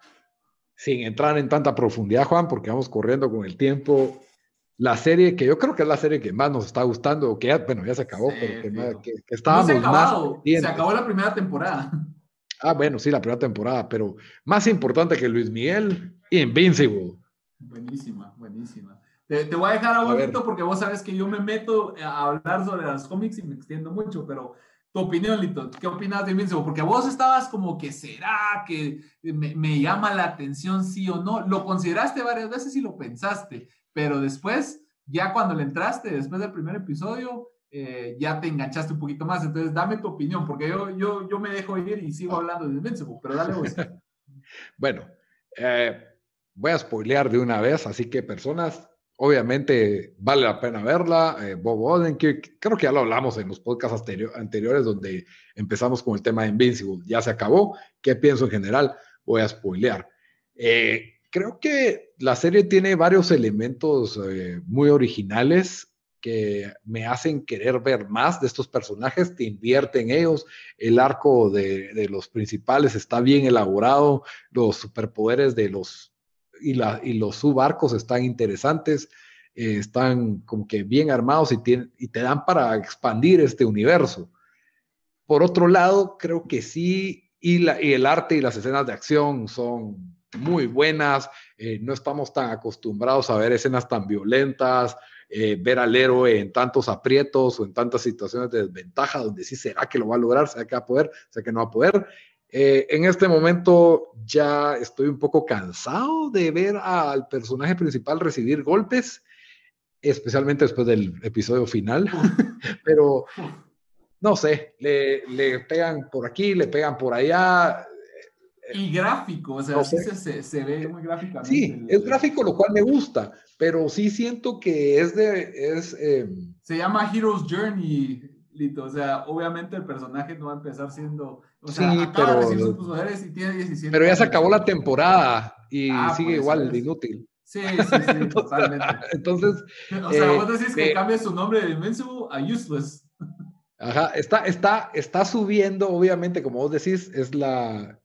Sin entrar en tanta profundidad, Juan, porque vamos corriendo con el tiempo la serie que yo creo que es la serie que más nos está gustando, que ya, bueno, ya se acabó, pero que, que, estábamos se más. Se acabó la primera temporada. Ah, bueno, sí, la primera temporada, pero más importante que Luis Miguel, Invincible. Buenísima, buenísima. Te, voy a dejar a bonito porque vos sabes que yo me meto a hablar sobre las cómics y me extiendo mucho, pero tu opinión, Lito, ¿qué opinas de Invincible? Porque vos estabas como que será que me, me llama la atención sí o no. Lo consideraste varias veces y lo pensaste pero después, ya cuando le entraste, después del primer episodio, eh, ya te enganchaste un poquito más. Entonces, dame tu opinión, porque yo, yo, yo me dejo ir y sigo hablando de Invincible, pero dale vos. (laughs) bueno, eh, voy a spoilear de una vez, así que personas, obviamente vale la pena verla. Eh, Bob Odenkirk, creo que ya lo hablamos en los podcasts anteriores donde empezamos con el tema de Invincible. Ya se acabó. ¿Qué pienso en general? Voy a spoilear. Eh, creo que la serie tiene varios elementos eh, muy originales que me hacen querer ver más de estos personajes, te invierte en ellos, el arco de, los principales está bien elaborado, los superpoderes de los y, los subarcos están interesantes, eh, están como que bien armados y, y te dan para expandir este universo. Por otro lado, creo que sí, y, y el arte y las escenas de acción son muy buenas, eh, no estamos tan acostumbrados a ver escenas tan violentas, eh, ver al héroe en tantos aprietos o en tantas situaciones de desventaja, donde sí será que lo va a lograr, será que va a poder, será que no va a poder. Eh, en este momento ya estoy un poco cansado de ver al personaje principal recibir golpes especialmente después del episodio final, (laughs) pero no sé, le, le, pegan por aquí, le pegan por allá. Y gráfico, o sea, se, se, ve muy gráficamente. Sí, es gráfico, lo cual me gusta, pero sí siento que es de... Es, em, se llama Hero's Journey, Lito, o sea, obviamente el personaje no va a empezar siendo... O sea, sí, pero, sus poderes y tiene 17 Pero ya se acabó la temporada y ah, sigue igual de inútil. Sí, sí, sí, (laughs) totalmente. Entonces. O sea, vos decís que cambia su nombre de Invincible a Useless. Ajá, está, está, está subiendo, obviamente, como vos decís, es la.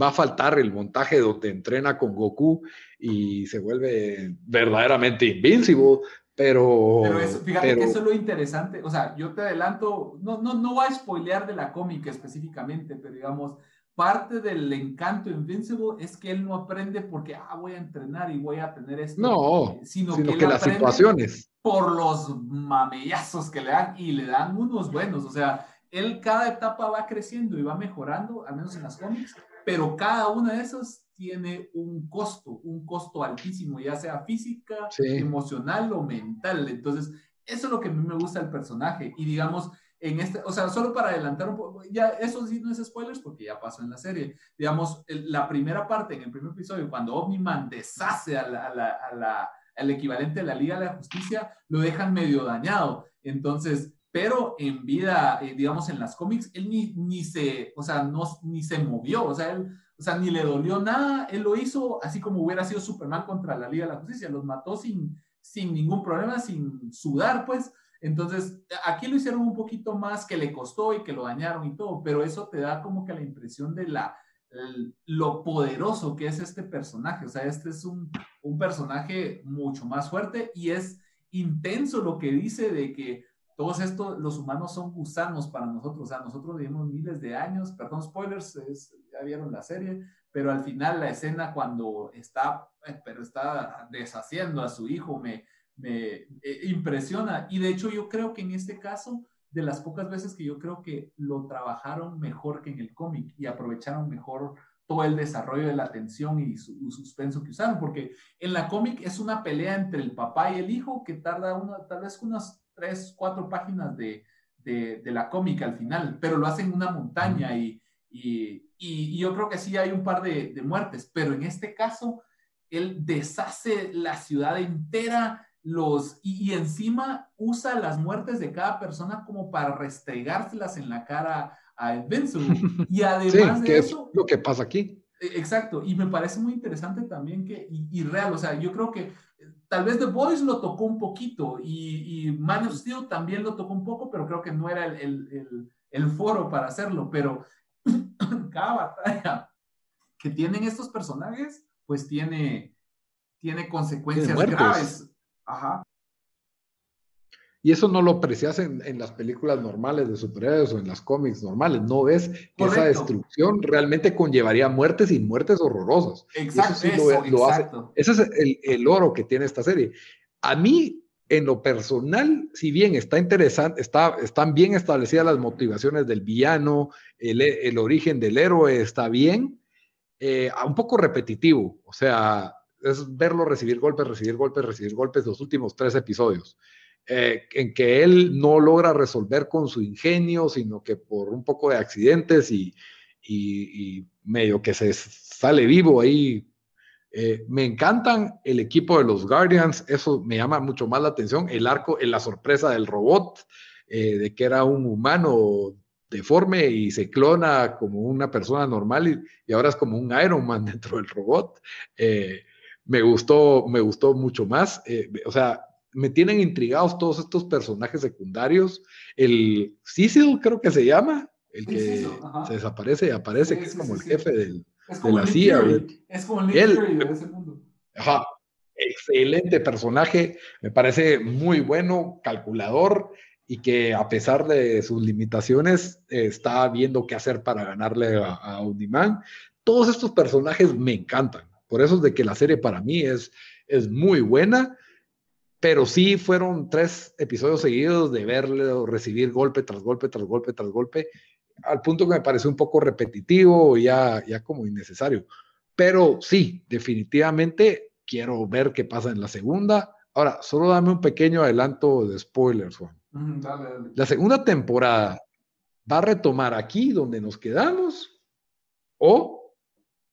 Va a faltar el montaje donde entrena con Goku y se vuelve verdaderamente Invincible, pero. Pero eso, fíjate que eso es lo interesante. O sea, yo te adelanto, no, no, no voy a spoilear de la cómica específicamente, pero digamos, parte del encanto Invincible es que él no aprende porque, ah, voy a entrenar y voy a tener esto. No, sino, que, las situaciones. Por los mamellazos que le dan y le dan unos buenos. O sea, él cada etapa va creciendo y va mejorando, al menos en las cómics, pero cada una de esas tiene un costo, un costo altísimo, ya sea física, emocional o mental. Entonces, eso es lo que a mí me gusta del personaje. Y digamos, en este, o sea, solo para adelantar un poco, ya eso sí no es spoilers porque ya pasó en la serie. Digamos, la primera parte, en el primer episodio, cuando Omni-Man deshace a la, a la, a la, al equivalente de la Liga de la Justicia, lo dejan medio dañado. Entonces, pero en vida, eh, digamos, en las cómics, él ni, ni se, o sea, no, ni se movió, o sea, él, o sea, ni le dolió nada, él lo hizo así como hubiera sido Superman contra la Liga de la Justicia, los mató sin, sin ningún problema, sin sudar, pues. Entonces, aquí lo hicieron un poquito más que le costó y que lo dañaron y todo, pero eso te da como que la impresión de la, lo poderoso que es este personaje. O sea, este es un, un personaje mucho más fuerte y es intenso lo que dice de que todos estos, los humanos son gusanos para nosotros. O sea, nosotros vivimos miles de años, perdón, spoilers, ya vieron la serie, pero al final la escena cuando está, eh, pero está deshaciendo a su hijo, me, me eh, impresiona. Y de hecho yo creo que en este caso, de las pocas veces que yo creo que lo trabajaron mejor que en el cómic y aprovecharon mejor todo el desarrollo de la tensión y su, suspenso que usaron, porque en la cómic es una pelea entre el papá y el hijo que tarda una, tal vez unas tres, cuatro páginas de, de, la cómica al final, pero lo hacen en una montaña y, y, y, yo creo que sí hay un par de, de muertes, pero en este caso él deshace la ciudad entera, los, y, encima usa las muertes de cada persona como para restregárselas en la cara a Invincible. (laughs) Y además de eso... Es lo que pasa aquí. E, exacto, y me parece muy interesante también que, y, real, o sea, yo creo que tal vez The Voice lo tocó un poquito y, y Man of Steel también lo tocó un poco, pero creo que no era el, el, el foro para hacerlo, pero (coughs) cada batalla que tienen estos personajes, pues tiene, tiene consecuencias graves. Ajá. Y eso no lo aprecias en, en, las películas normales de superhéroes o en las cómics normales. No ves que esa destrucción realmente conllevaría muertes y muertes horrorosas. Exacto. Eso Ese es el, el, oro que tiene esta serie. A mí, en lo personal, si bien está interesante, está, están bien establecidas las motivaciones del villano, el, el origen del héroe está bien, eh, un poco repetitivo. O sea, es verlo recibir golpes, recibir golpes, recibir golpes los últimos tres episodios, eh, en que él no logra resolver con su ingenio, sino que por un poco de accidentes y, medio que se sale vivo ahí. Eh, me encantan el equipo de los Guardians, eso me llama mucho más la atención, el arco, en la sorpresa del robot, eh, de que era un humano deforme y se clona como una persona normal y, y, ahora es como un Iron Man (laughs) dentro del robot. Me gustó, me gustó mucho más. O sea, me tienen intrigados todos estos personajes secundarios. El Cecil, creo que se llama, el que se desaparece y aparece, que es como el jefe del, de la CIA. Es como el Él, de ese mundo. Ajá, excelente personaje, me parece muy bueno, calculador y que a pesar de sus limitaciones está viendo qué hacer para ganarle a, a Uniman. Todos estos personajes me encantan. Por eso es de que la serie para mí es, es muy buena, pero sí fueron tres episodios seguidos de verle o recibir golpe tras golpe, tras golpe, tras golpe, al punto que me pareció un poco repetitivo, ya, ya como innecesario. Pero sí, definitivamente quiero ver qué pasa en la segunda. Ahora, solo dame un pequeño adelanto de spoilers, Juan. La segunda temporada va a retomar aquí donde nos quedamos o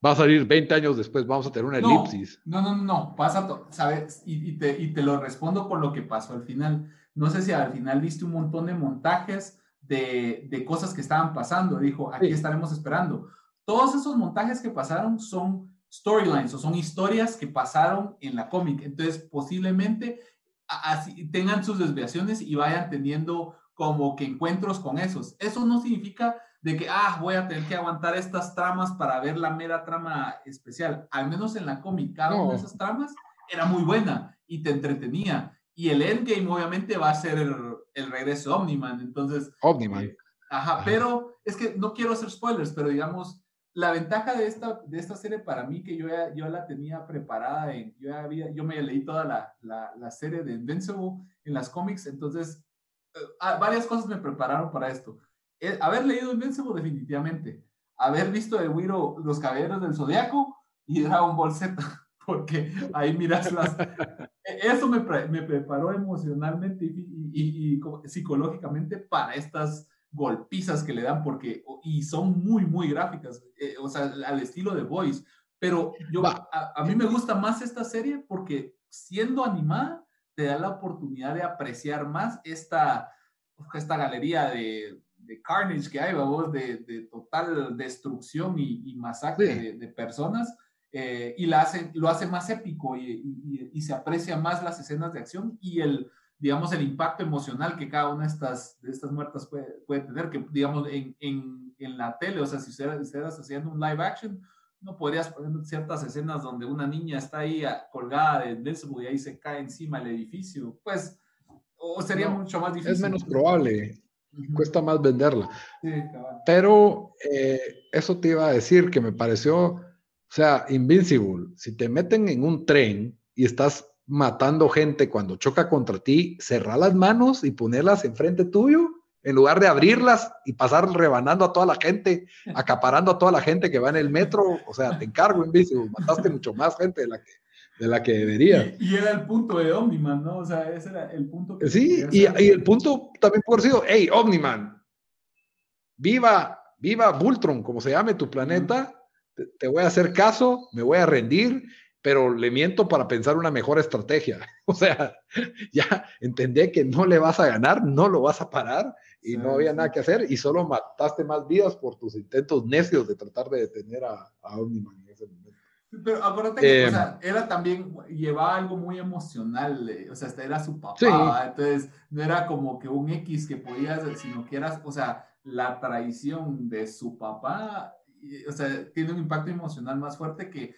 va a salir 20 años después, vamos a tener una elipsis. No, no, no, no, pasa, ¿sabes? Y, te, y te lo respondo con lo que pasó al final. No sé si al final viste un montón de montajes de, de cosas que estaban pasando. Dijo, aquí estaremos esperando. Todos esos montajes que pasaron son storylines o son historias que pasaron en la cómic. Entonces, posiblemente así, tengan sus desviaciones y vayan teniendo como que encuentros con esos. Eso no significa de que, ah, voy a tener que aguantar estas tramas para ver la mera trama especial. Al menos en la cómic, cada una de esas tramas era muy buena y te entretenía. Y el endgame obviamente va a ser el, regreso de Omniman. Entonces... Omniman. Eh, ajá, pero es que no quiero hacer spoilers, pero digamos, la ventaja de esta, de esta serie para mí, que yo, yo la tenía preparada, en, yo, había, yo me leí toda la, la, serie de Invincible en las cómics, entonces eh, ah, varias cosas me prepararon para esto. Eh, haber leído Invincible definitivamente, haber visto de Wiro Los Caballeros del Zodiaco y Dragon Ball Z, (laughs) porque ahí miras las... (laughs) E, eso me, me preparó emocionalmente y, y, y psicológicamente para estas golpizas que le dan porque, y son muy, muy gráficas, eh, o sea, al estilo de Boys. Pero yo, a, mí me gusta más esta serie porque siendo animada, te da la oportunidad de apreciar más esta, esta galería de, de carnage que hay, vamos, de, de total destrucción y, masacre de, personas. Eh, y la hace, lo hace más épico y, y, se aprecia más las escenas de acción y el, digamos, el impacto emocional que cada una de estas, de estas muertas puede, puede tener, que digamos, en, en, en, la tele, o sea, si estuvieras haciendo un live action, no podrías poner ciertas escenas donde una niña está ahí colgada de Invincible y ahí se cae encima el edificio, pues, o sería mucho más difícil. Es menos probable, cuesta más venderla. Sí, Pero eh, eso te iba a decir que me pareció, o sea, Invincible, si te meten en un tren y estás matando gente cuando choca contra ti, cerrar las manos y ponerlas enfrente tuyo, en lugar de abrirlas y pasar rebanando a toda la gente, (laughs) acaparando a toda la gente que va en el metro, o sea, te encargo, Invisible, mataste mucho más gente de la que, de la que debería. Y, era el punto de Omniman, ¿no? O sea, ese era el punto. Que sí, y, y, el punto también puede haber sido, hey, Omniman, viva, viva Bultron, como se llame tu planeta, te voy a hacer caso, me voy a rendir, pero le miento para pensar una mejor estrategia. (laughs) O sea, ya entendí que no le vas a ganar, no lo vas a parar y no había nada que hacer y solo mataste más vidas por tus intentos necios de tratar de detener a, a Omniman en ese momento. Pero acuérdate que o sea, em, era también, llevaba algo muy emocional, eh, o sea, este era su papá, entonces no era como que un X que podías, sino que eras, o sea, la traición de su papá, o sea, tiene un impacto emocional más fuerte que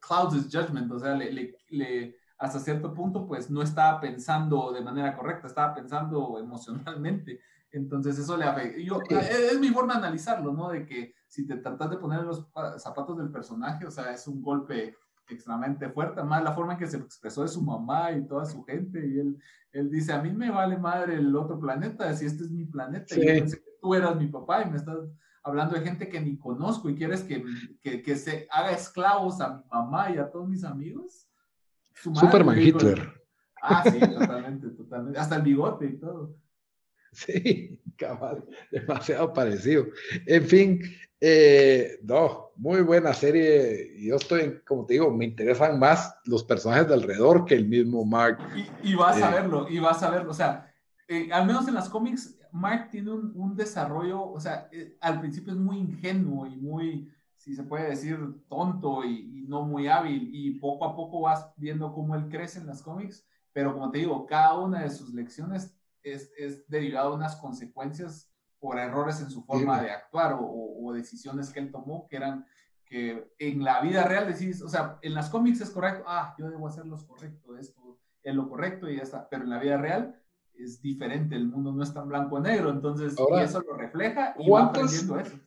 clouds judgment, o sea, le, le, hasta cierto punto, pues no estaba pensando de manera correcta, estaba pensando (laughs) emocionalmente. Entonces eso le afecta. Yo, es, mi forma de analizarlo, ¿no? De que si te tratas de poner los zapatos del personaje, o sea, es un golpe extremadamente fuerte, más la forma en que se expresó de su mamá y toda su gente, y él, él dice, a mí me vale madre el otro planeta, si este es mi planeta, y yo pensé que tú eras mi papá y me estás hablando de gente que ni conozco y quieres que, que, que se haga esclavos a mi mamá y a todos mis amigos. Superman Hitler. Ah, sí, totalmente, totalmente. Hasta el bigote y todo. (laughs) Sí, cabal, demasiado parecido. En fin, eh, no, muy buena serie. Yo estoy, como te digo, me interesan más los personajes de alrededor que el mismo Mark. Y, vas a eh, verlo, y vas a verlo. O sea, eh, al menos en las cómics, Mark tiene un, desarrollo, o sea, al principio es muy ingenuo y muy, si se puede decir, tonto y, no muy hábil, y poco a poco vas viendo cómo él crece en las cómics, pero como te digo, cada una de sus lecciones es, es derivada de unas consecuencias por errores en su forma de actuar o, decisiones que él tomó que eran que en la vida real decís, o sea, en las cómics es correcto, ah, yo debo hacer lo correcto, esto es lo correcto y ya está, pero en la vida real es diferente, el mundo no es tan blanco-negro, entonces eso lo refleja y va aprendiendo eso.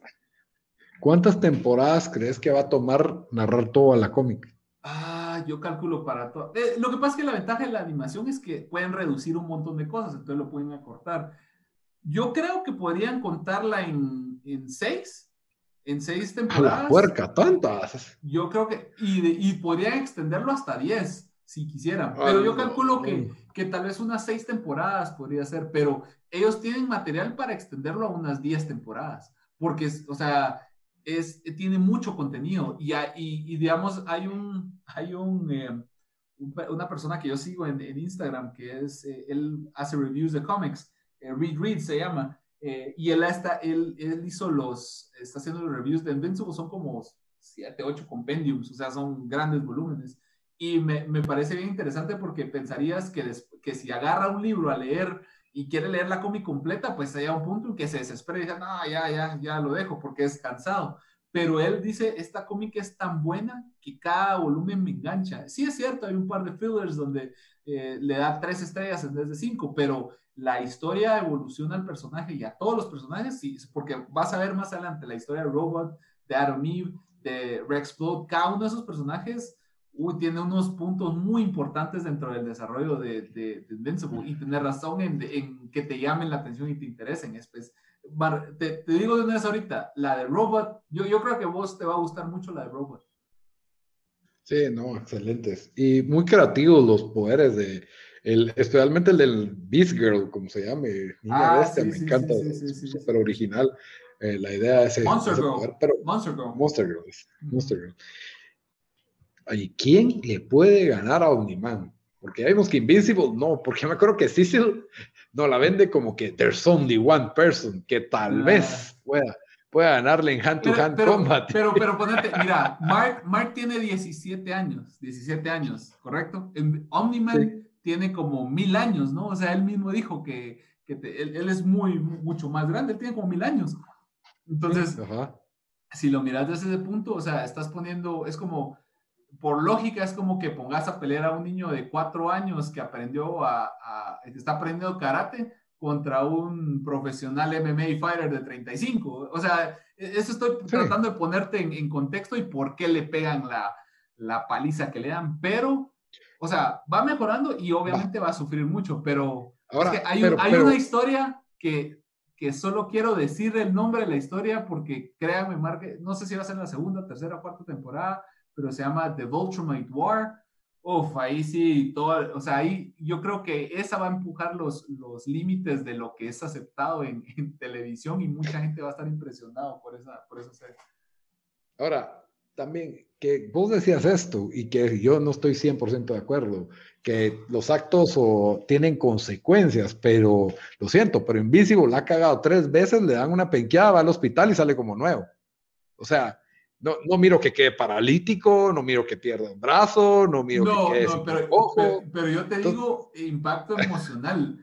¿Cuántas temporadas crees que va a tomar narrar todo a la cómic? Ah, yo calculo para todo. Eh, lo que pasa es que la ventaja de la animación es que pueden reducir un montón de cosas, entonces lo pueden acortar. Yo creo que podrían contarla en, en seis, en seis temporadas. A la puerca, tantas. Yo creo que, y, y podrían extenderlo hasta diez si quisieran. Pero yo calculo que, que tal vez unas seis temporadas podría ser, pero ellos tienen material para extenderlo a unas diez temporadas, porque, o sea, es, tiene mucho contenido y, y, digamos, hay un, hay un, eh, una persona que yo sigo en, Instagram que es, eh, él hace reviews de cómics, eh, Reed Reed se llama, y él, está, él, él hizo los, está haciendo los reviews de Invincible, son como siete, ocho compendiums, o sea, son grandes volúmenes. Y me, me parece bien interesante porque pensarías que, que si agarra un libro a leer y quiere leer la cómic completa, pues hay un punto en que se desespera y dice, no, ya, ya, ya lo dejo porque es cansado. Pero él dice, esta cómic es tan buena que cada volumen me engancha. Sí es cierto, hay un par de fillers donde eh, le da tres estrellas en vez de cinco, pero la historia evoluciona al personaje y a todos los personajes, sí, porque vas a ver más adelante la historia de Robot, de Adam Eve, de Rex Blood, cada uno de esos personajes uy, tiene unos puntos muy importantes dentro del desarrollo de, de, Invincible y tener razón en, en, que te llamen la atención y te interesen. Es, te, te, digo de una vez ahorita, la de Robot, yo, yo creo que vos te va a gustar mucho la de Robot. Sí, no, excelentes. Y muy creativos los poderes de, el, especialmente el del Beast Girl, como se llame, Niña ah, Bestia, me encanta, súper original. Eh, la idea de ese, Monster, Girl. Poder, pero, Monster Girl. Monster Girl. Monster Girl. Oye, ¿quién le puede ganar a Omniman? Porque ya vimos que Invincible no, porque me acuerdo que Cecil no la vende como que there's only one person que tal ah. vez pueda, pueda ganarle en hand to hand combat. Pero, pero (laughs) ponete, mira, Mark, Mark tiene 17 años, 17 años, ¿correcto? Omniman tiene como mil años, ¿no? O sea, él mismo dijo que, que él, él, es muy, mucho más grande, él tiene como mil años. Entonces, si lo miras desde ese punto, o sea, estás poniendo, es como por lógica es como que pongas a pelear a un niño de cuatro años que aprendió a, está aprendiendo karate contra un profesional MMA fighter de 35. O sea, e, eso estoy tratando de ponerte en, contexto y por qué le pegan la, la, paliza que le dan, pero, o sea, va mejorando y obviamente va, a sufrir mucho, pero Ahora, hay, hay una historia que, que solo quiero decir el nombre de la historia porque créanme, Marque, no sé si va a ser la segunda, tercera, cuarta temporada, pero se llama The Vulturemate War. Uf, ahí sí, todo, o sea, ahí yo creo que esa va a empujar los, los límites de lo que es aceptado (laughs) en, televisión y mucha gente va a estar impresionado por esa, por esa serie. Ahora, también que vos decías esto y que yo no estoy 100% de acuerdo, que los actos o, tienen consecuencias, pero lo siento, pero Invisible la ha cagado tres veces, le dan una penqueada, va al hospital y sale como nuevo. O sea, no, no miro que quede paralítico, no miro que pierda un brazo, no miro que quede no, pero. Pero, yo te digo impacto (laughs) emocional.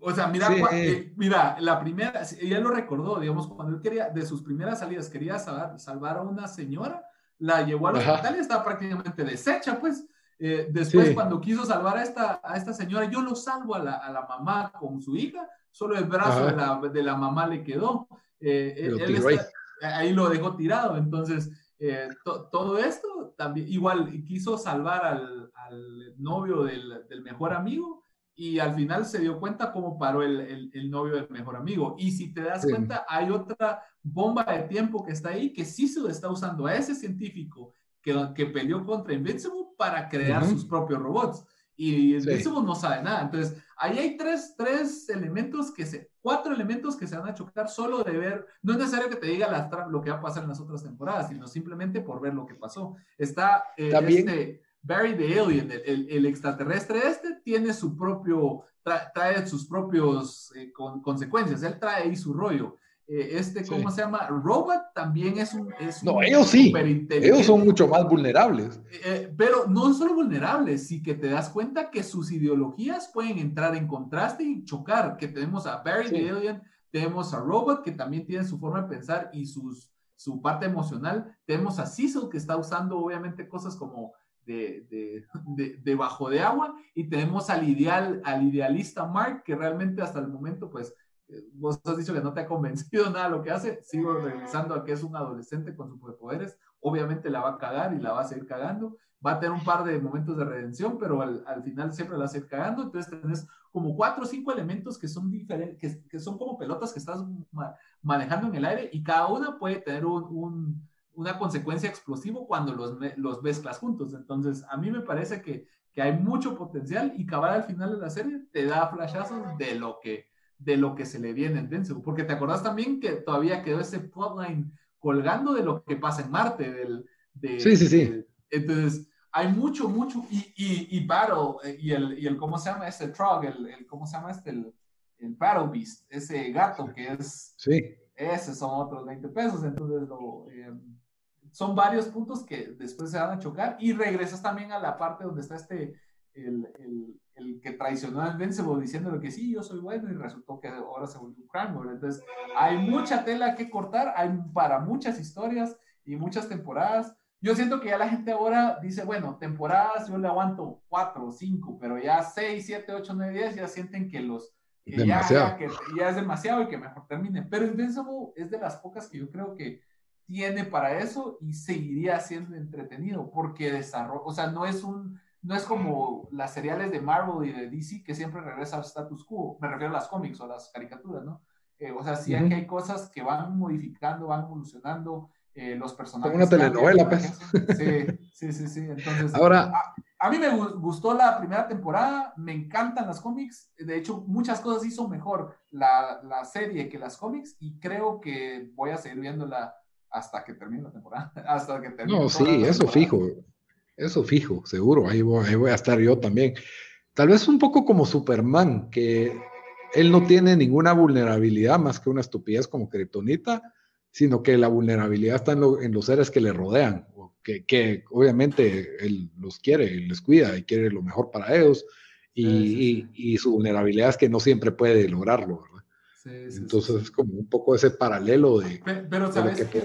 o sea, mira, eh, mira, la primera, ella lo recordó, digamos, cuando él quería, de sus primeras salidas, quería salvar, salvar a una señora, la llevó al hospital y estaba prácticamente deshecha, pues. Eh, después, cuando quiso salvar a esta, a esta señora, yo lo salvo a la, a la mamá con su hija, solo el brazo de la, de la, mamá le quedó. Eh, él, ahí lo dejó tirado, entonces eh, todo esto también, igual quiso salvar al, al novio del, del, mejor amigo y al final se dio cuenta cómo paró el, el, novio del mejor amigo. Y si te das cuenta, hay otra bomba de tiempo que está ahí que sí se lo está usando a ese científico que, que peleó contra Invincible para crear sus propios robots. Y Invincible no sabe nada. Entonces, ahí hay tres, tres elementos que se, cuatro elementos que se van a chocar solo de ver, no es necesario que te diga lo que va a pasar en las otras temporadas, sino simplemente por ver lo que pasó. Está eh, este Barry the Alien, el, extraterrestre este, tiene su propio, trae sus propios eh, consecuencias, él trae ahí su rollo. Eh, este, ¿cómo se llama? Robot también es un... Es no, ellos sí. Ellos son mucho más vulnerables. Eh, eh, pero no solo vulnerables, sí que te das cuenta que sus ideologías pueden entrar en contraste y chocar. Que tenemos a Barry the Alien, tenemos a Robot, que también tiene su forma de pensar y sus, su parte emocional. Tenemos a Cecil, que está usando obviamente cosas como de, de, de, de, bajo de agua. Y tenemos al ideal, al idealista Mark, que realmente hasta el momento, pues vos has dicho que no te ha (laughs) convencido nada lo que hace, sigo regresando a que es un adolescente con superpoderes, obviamente la va a cagar y la va a seguir cagando, va a tener un par de momentos de redención, pero al, al final siempre la va a seguir cagando, entonces tenés como cuatro o cinco elementos que son diferentes, que, que, son como pelotas que estás manejando en el aire y cada una puede tener un, un, una consecuencia explosiva cuando los, los mezclas juntos, entonces a mí me parece que que hay mucho potencial y cabal al final de la serie te da flashazos de lo que, de lo que se le viene en Denzel. Porque te acordás también que todavía quedó ese plotline colgando de lo que pasa en Marte. Del, de, sí, sí, sí. entonces, hay mucho, mucho, y, y, y Battle, eh, y el, y el, ¿cómo se llama? Este Trog, el, el, ¿cómo se llama este? El, el Battle Beast, ese gato que es... Sí. Ese son otros 20 pesos, entonces lo, eh, son varios puntos que después se van a chocar y regresas también a la parte donde está este, el, el, el que traicionó a Invincible diciéndole que sí, yo soy bueno y resultó que ahora se volvió un crime. Entonces, hay mucha tela que cortar, hay para muchas historias y muchas temporadas. Yo siento que ya la gente ahora dice, bueno, temporadas yo le aguanto cuatro, cinco, pero ya seis, siete, ocho, nueve, diez ya sienten que los que ya, ya, que ya es demasiado y que mejor termine. Pero Invincible es de las pocas que yo creo que tiene para eso y seguiría siendo entretenido porque desarrolla, o sea, no es un, no es como las seriales de Marvel y de DC que siempre regresa al status quo, me refiero a las cómics o a las caricaturas, ¿no? Eh, o sea, sí uh -huh. hay cosas que van modificando, van evolucionando, eh, los personajes. Como una telenovela, pues. Sí, sí, sí, sí. Entonces, ahora. A, a, mí me gustó la primera temporada, me encantan las cómics. De hecho, muchas cosas hizo mejor la, la serie que las cómics y creo que voy a seguir viéndola hasta que termine la temporada. (laughs) Hasta que termine no, sí, eso fijo. Eso fijo, seguro. Ahí voy, ahí voy a estar yo también. Tal vez un poco como Superman, que él no tiene ninguna vulnerabilidad más que una estupidez como Kryptonita sino que la vulnerabilidad está en, lo, en los seres que le rodean, que, que, obviamente él los quiere, y les cuida y quiere lo mejor para ellos, y, sí, sí, sí. y, y su vulnerabilidad es que no siempre puede lograrlo, ¿verdad? Entonces es como un poco ese paralelo de... Pero, pero ¿sabes de que,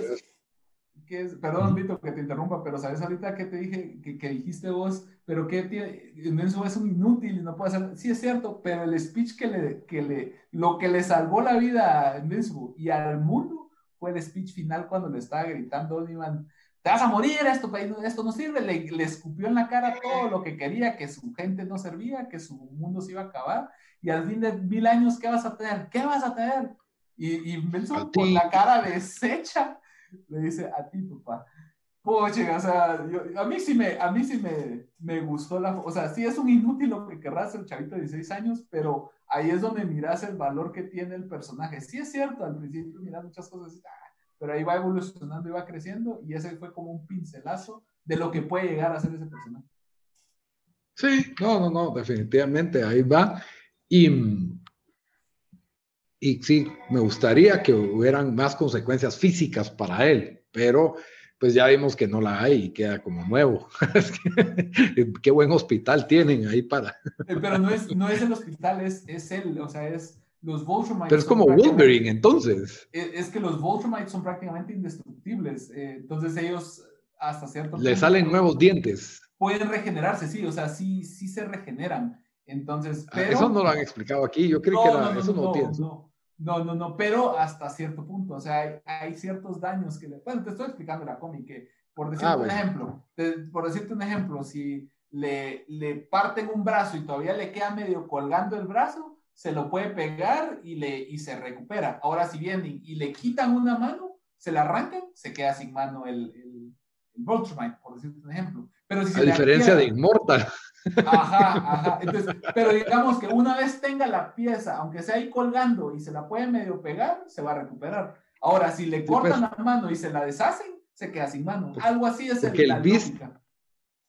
es, Perdón, Vito, que te interrumpa, pero ¿sabes ahorita que te dije, que, que dijiste vos, pero que tiene, es un inútil y no puede hacer... Sí, es cierto, pero el speech que le, que le, lo que le salvó la vida a Menzo y al mundo fue el speech final cuando le estaba gritando te vas a morir, esto, esto no sirve, le, le, escupió en la cara todo lo que quería, que su gente no servía, que su mundo se iba a acabar, y al fin de mil años, ¿qué vas a tener? ¿Qué vas a tener? Y, y Benson con la cara deshecha le dice, a ti, papá. Poche, o sea, a mí sí, me, a mí sí me, me gustó la, o sea, sí es un inútil lo que querrás el chavito de 16 años, pero ahí es donde miras el valor que tiene el personaje. Sí es cierto, al principio miras muchas cosas, ah, pero ahí va evolucionando y va creciendo y ese fue como un pincelazo de lo que puede llegar a ser ese personaje. Sí, no, no, no, definitivamente ahí va. Y, y sí, me gustaría que hubieran más consecuencias físicas para él, pero pues ya vimos que no la hay y queda como nuevo. (laughs) Qué buen hospital tienen ahí para. Eh, pero no es, no es el hospital, es, es él, o sea, es los Voltrumites. Pero es como Wolverine, entonces. Es, es, que los Voltrumites son prácticamente indestructibles, eh, entonces ellos hasta cierto Le salen nuevos dientes. Pueden regenerarse, sí, o sea, sí, sí se regeneran. Entonces, pero... Eso no lo han explicado aquí, yo creo no, que era, no, no, eso no, tiene. No, no, no, pero hasta cierto punto, o sea, hay, hay, ciertos daños que le... Bueno, te estoy explicando la cómic, que por decirte ah, bueno. un ejemplo, te, por decirte un ejemplo, si le, le parten un brazo y todavía le queda medio colgando el brazo, se lo puede pegar y, le, y se recupera. Ahora, si vienen y le quitan una mano, se la arrancan, se queda sin mano el, el, el Voltramite, por decirte un ejemplo. Pero si A diferencia de Immortal. Ajá, ajá. (laughs) Entonces, pero digamos que una vez tenga la pieza, aunque sea ahí colgando y se la puede medio pegar, se va a recuperar. Ahora, si le cortan sí, pues, la mano y se la deshacen, se queda sin mano. Algo así es el, la.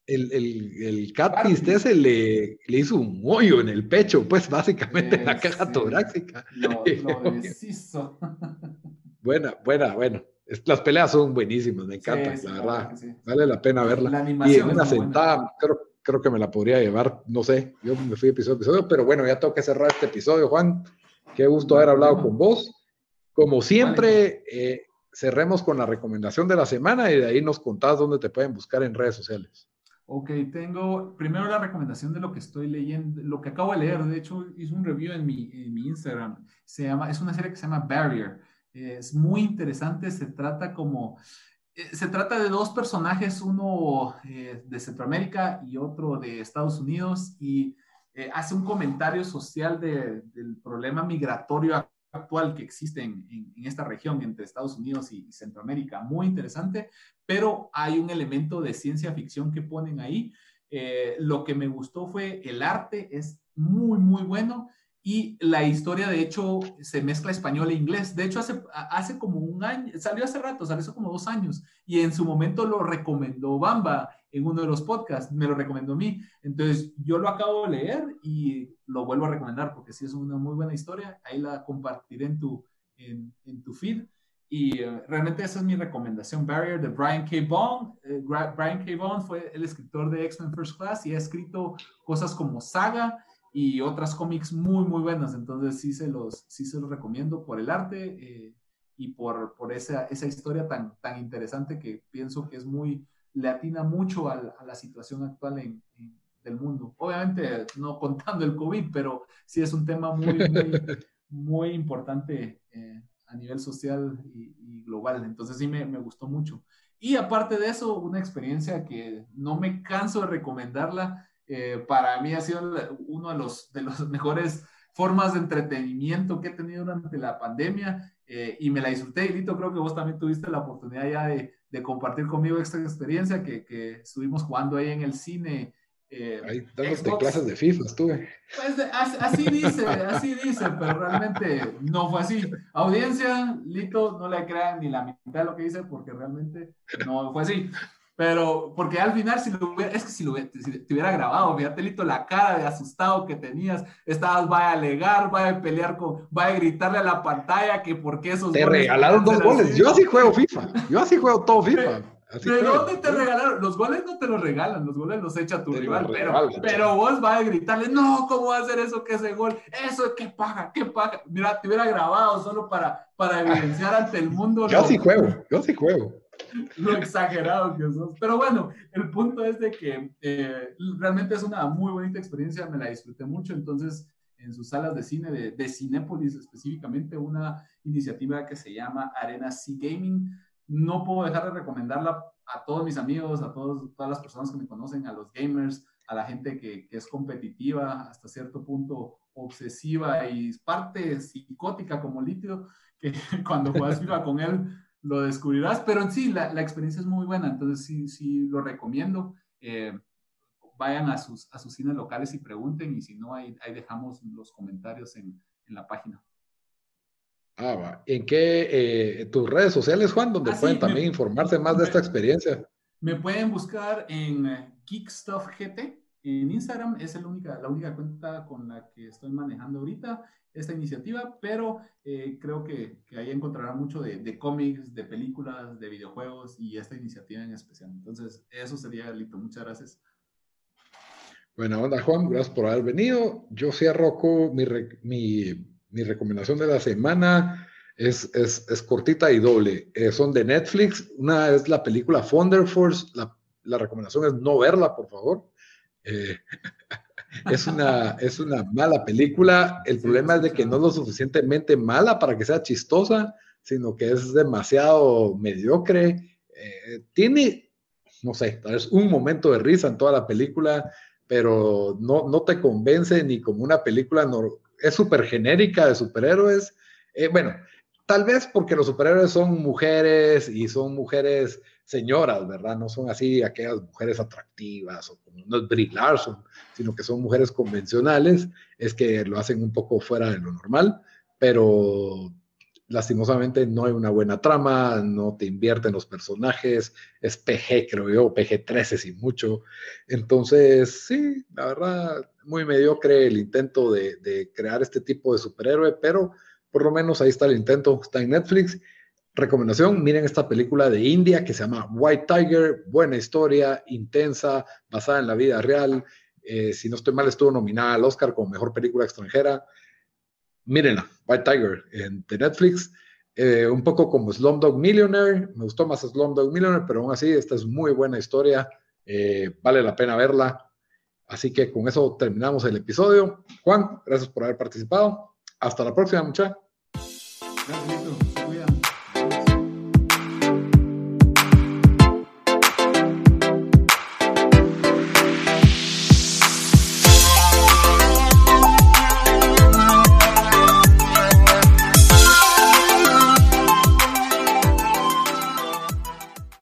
El, el, el ese le, le, hizo un hoyo en el pecho, pues básicamente en la caja sí. torácica. Lo, (laughs) lo deshizo. (laughs) buena, buena, bueno. Las peleas son buenísimas, me encantan, sí, la verdad. Sí. Vale la pena verla. La y en una sentada, creo, creo, que me la podría llevar, no sé, yo me fui episodio a episodio, pero bueno, ya tengo que cerrar este episodio, Juan. Qué gusto haber hablado con vos. Como siempre, eh, cerremos con la recomendación de la semana y de ahí nos contás dónde te pueden buscar en redes sociales. Ok, tengo primero la recomendación de lo que estoy leyendo, lo que acabo de leer. De hecho, hice un review en mi, en mi Instagram. Se llama, es una serie que se llama Barrier. Es muy interesante. Se trata como, se trata de dos personajes, uno eh, de Centroamérica y otro de Estados Unidos, y eh, hace un comentario social de, del problema migratorio actual que existe en, esta región entre Estados Unidos y, Centroamérica. Muy interesante, pero hay un elemento de ciencia ficción que ponen ahí Eh, lo que me gustó fue el arte, es muy, muy bueno. Y la historia, de hecho, se mezcla español e inglés. De hecho, hace, hace como un año, salió hace rato, salió hace como dos años. Y en su momento lo recomendó Bamba en uno de los podcasts, me lo recomendó a mí. Entonces, yo lo acabo de leer y lo vuelvo a recomendar porque sí es una muy buena historia. Ahí la compartiré en tu, en, en tu feed. Y eh, realmente esa es mi recomendación. Barrier de Brian K. Vaughan. Eh, Brian K. Vaughan fue el escritor de X-Men First Class y ha escrito cosas como Saga y otras cómics muy, muy buenas. Entonces sí se los, sí se los recomiendo por el arte eh, y por, por esa, esa historia tan, tan interesante que pienso que es muy, le atina mucho a, la situación actual en, del mundo. Obviamente no contando el COVID, pero sí es un tema muy, muy, (laughs) muy importante a nivel social y, global. Entonces sí me, me, gustó mucho. Y aparte de eso, una experiencia que no me canso de recomendarla. Eh, para mí ha sido uno de los, de los (laughs) mejores formas de entretenimiento que he tenido durante la pandemia eh, y me la disfruté. Y Lito, creo que vos también tuviste la oportunidad ya de, de compartir conmigo esta experiencia que, que, estuvimos jugando ahí en el cine eh, Ahí dándote clases de FIFA estuve. Pues así, dice, así dice, pero realmente no fue así. Audiencia, Lito, no le crean ni la mitad de lo que dice porque realmente no fue así. Pero porque al final, si lo hubiera, es que si, lo, si te hubiera grabado, fíjate, Lito, la cara de asustado que tenías, estabas, va a alegar, va a pelear con, va a gritarle a la pantalla que por qué esos Te regalaron dos goles. Yo así juego FIFA. Yo así juego todo FIFA. ¿De dónde te regalaron? Los goles no te los regalan, los goles los echa tu rival, pero, pero vos vas a gritarle, no, ¿cómo va a hacer eso que ese gol? Eso es que paga, que paga. Mira, te hubiera grabado solo para, para evidenciar ante el mundo. Yo sí juego, yo sí juego. (laughs) Lo exagerado que. Pero bueno, el punto es de que eh, realmente es una muy bonita experiencia, me la disfruté mucho, entonces en sus salas de cine de, de Cinépolis específicamente, una iniciativa que se llama Arena Sea Gaming no puedo dejar de recomendarla a todos mis amigos, a todos, todas las personas que me conocen, a los gamers, a la gente que, es competitiva, hasta cierto punto obsesiva y parte psicótica como líquido, que (laughs) cuando juegas FIFA con él lo descubrirás, pero en sí la, experiencia es muy buena, entonces sí, sí lo recomiendo. Eh, vayan a sus, a sus cines locales y pregunten, y si no, ahí, ahí dejamos los comentarios en, en la página. Ah, ¿En qué? Eh, tus redes sociales, Juan, donde ah, pueden también informarse más de esta experiencia. Me pueden buscar en eh, GeekStuffGT en Instagram. Es la única, la única cuenta con la que estoy manejando ahorita esta iniciativa, pero eh, creo que, ahí encontrarán mucho de, cómics, de películas, de videojuegos y esta iniciativa en especial. Entonces, eso sería, Lito. Muchas gracias. Buena onda, Juan. Gracias por haber venido. Yo cierro con mi, mi recomendación de la semana es, es, cortita y doble. Eh, son de Netflix. Una es la película Thunder Force. La, la recomendación es no verla, por favor. Eh, (laughs) es, una, es una mala película. El problema es de que no es lo suficientemente mala para que sea chistosa, sino que es demasiado mediocre. Eh, tiene, no sé, tal vez un momento de risa en toda la película, pero no, no te convence ni como una película es súper genérica de superhéroes. Eh, bueno, tal vez porque los superhéroes son mujeres y son mujeres señoras, ¿verdad? No son así aquellas mujeres atractivas o como no es Brie sino que son mujeres convencionales, es que lo hacen un poco fuera de lo normal, pero lastimosamente no hay una buena trama, no te invierten los personajes, es PG, creo yo, PG-13 sin mucho. Entonces, sí, la verdad, muy mediocre el intento de, crear este tipo de superhéroe, pero por lo menos ahí está el intento, está en Netflix. Recomendación, miren esta película de India que se llama White Tiger, buena historia, intensa, basada en la vida real. Eh, si no estoy mal, estuvo nominada al Oscar como mejor película extranjera mírenla, White Tiger en, de Netflix. Eh, un poco como Slumdog Millionaire, me gustó más Slumdog Millionaire, pero aún así esta es muy buena historia, eh, vale la pena verla. Así que con eso terminamos el episodio. Juan, gracias por haber participado. Hasta la próxima, muchachos.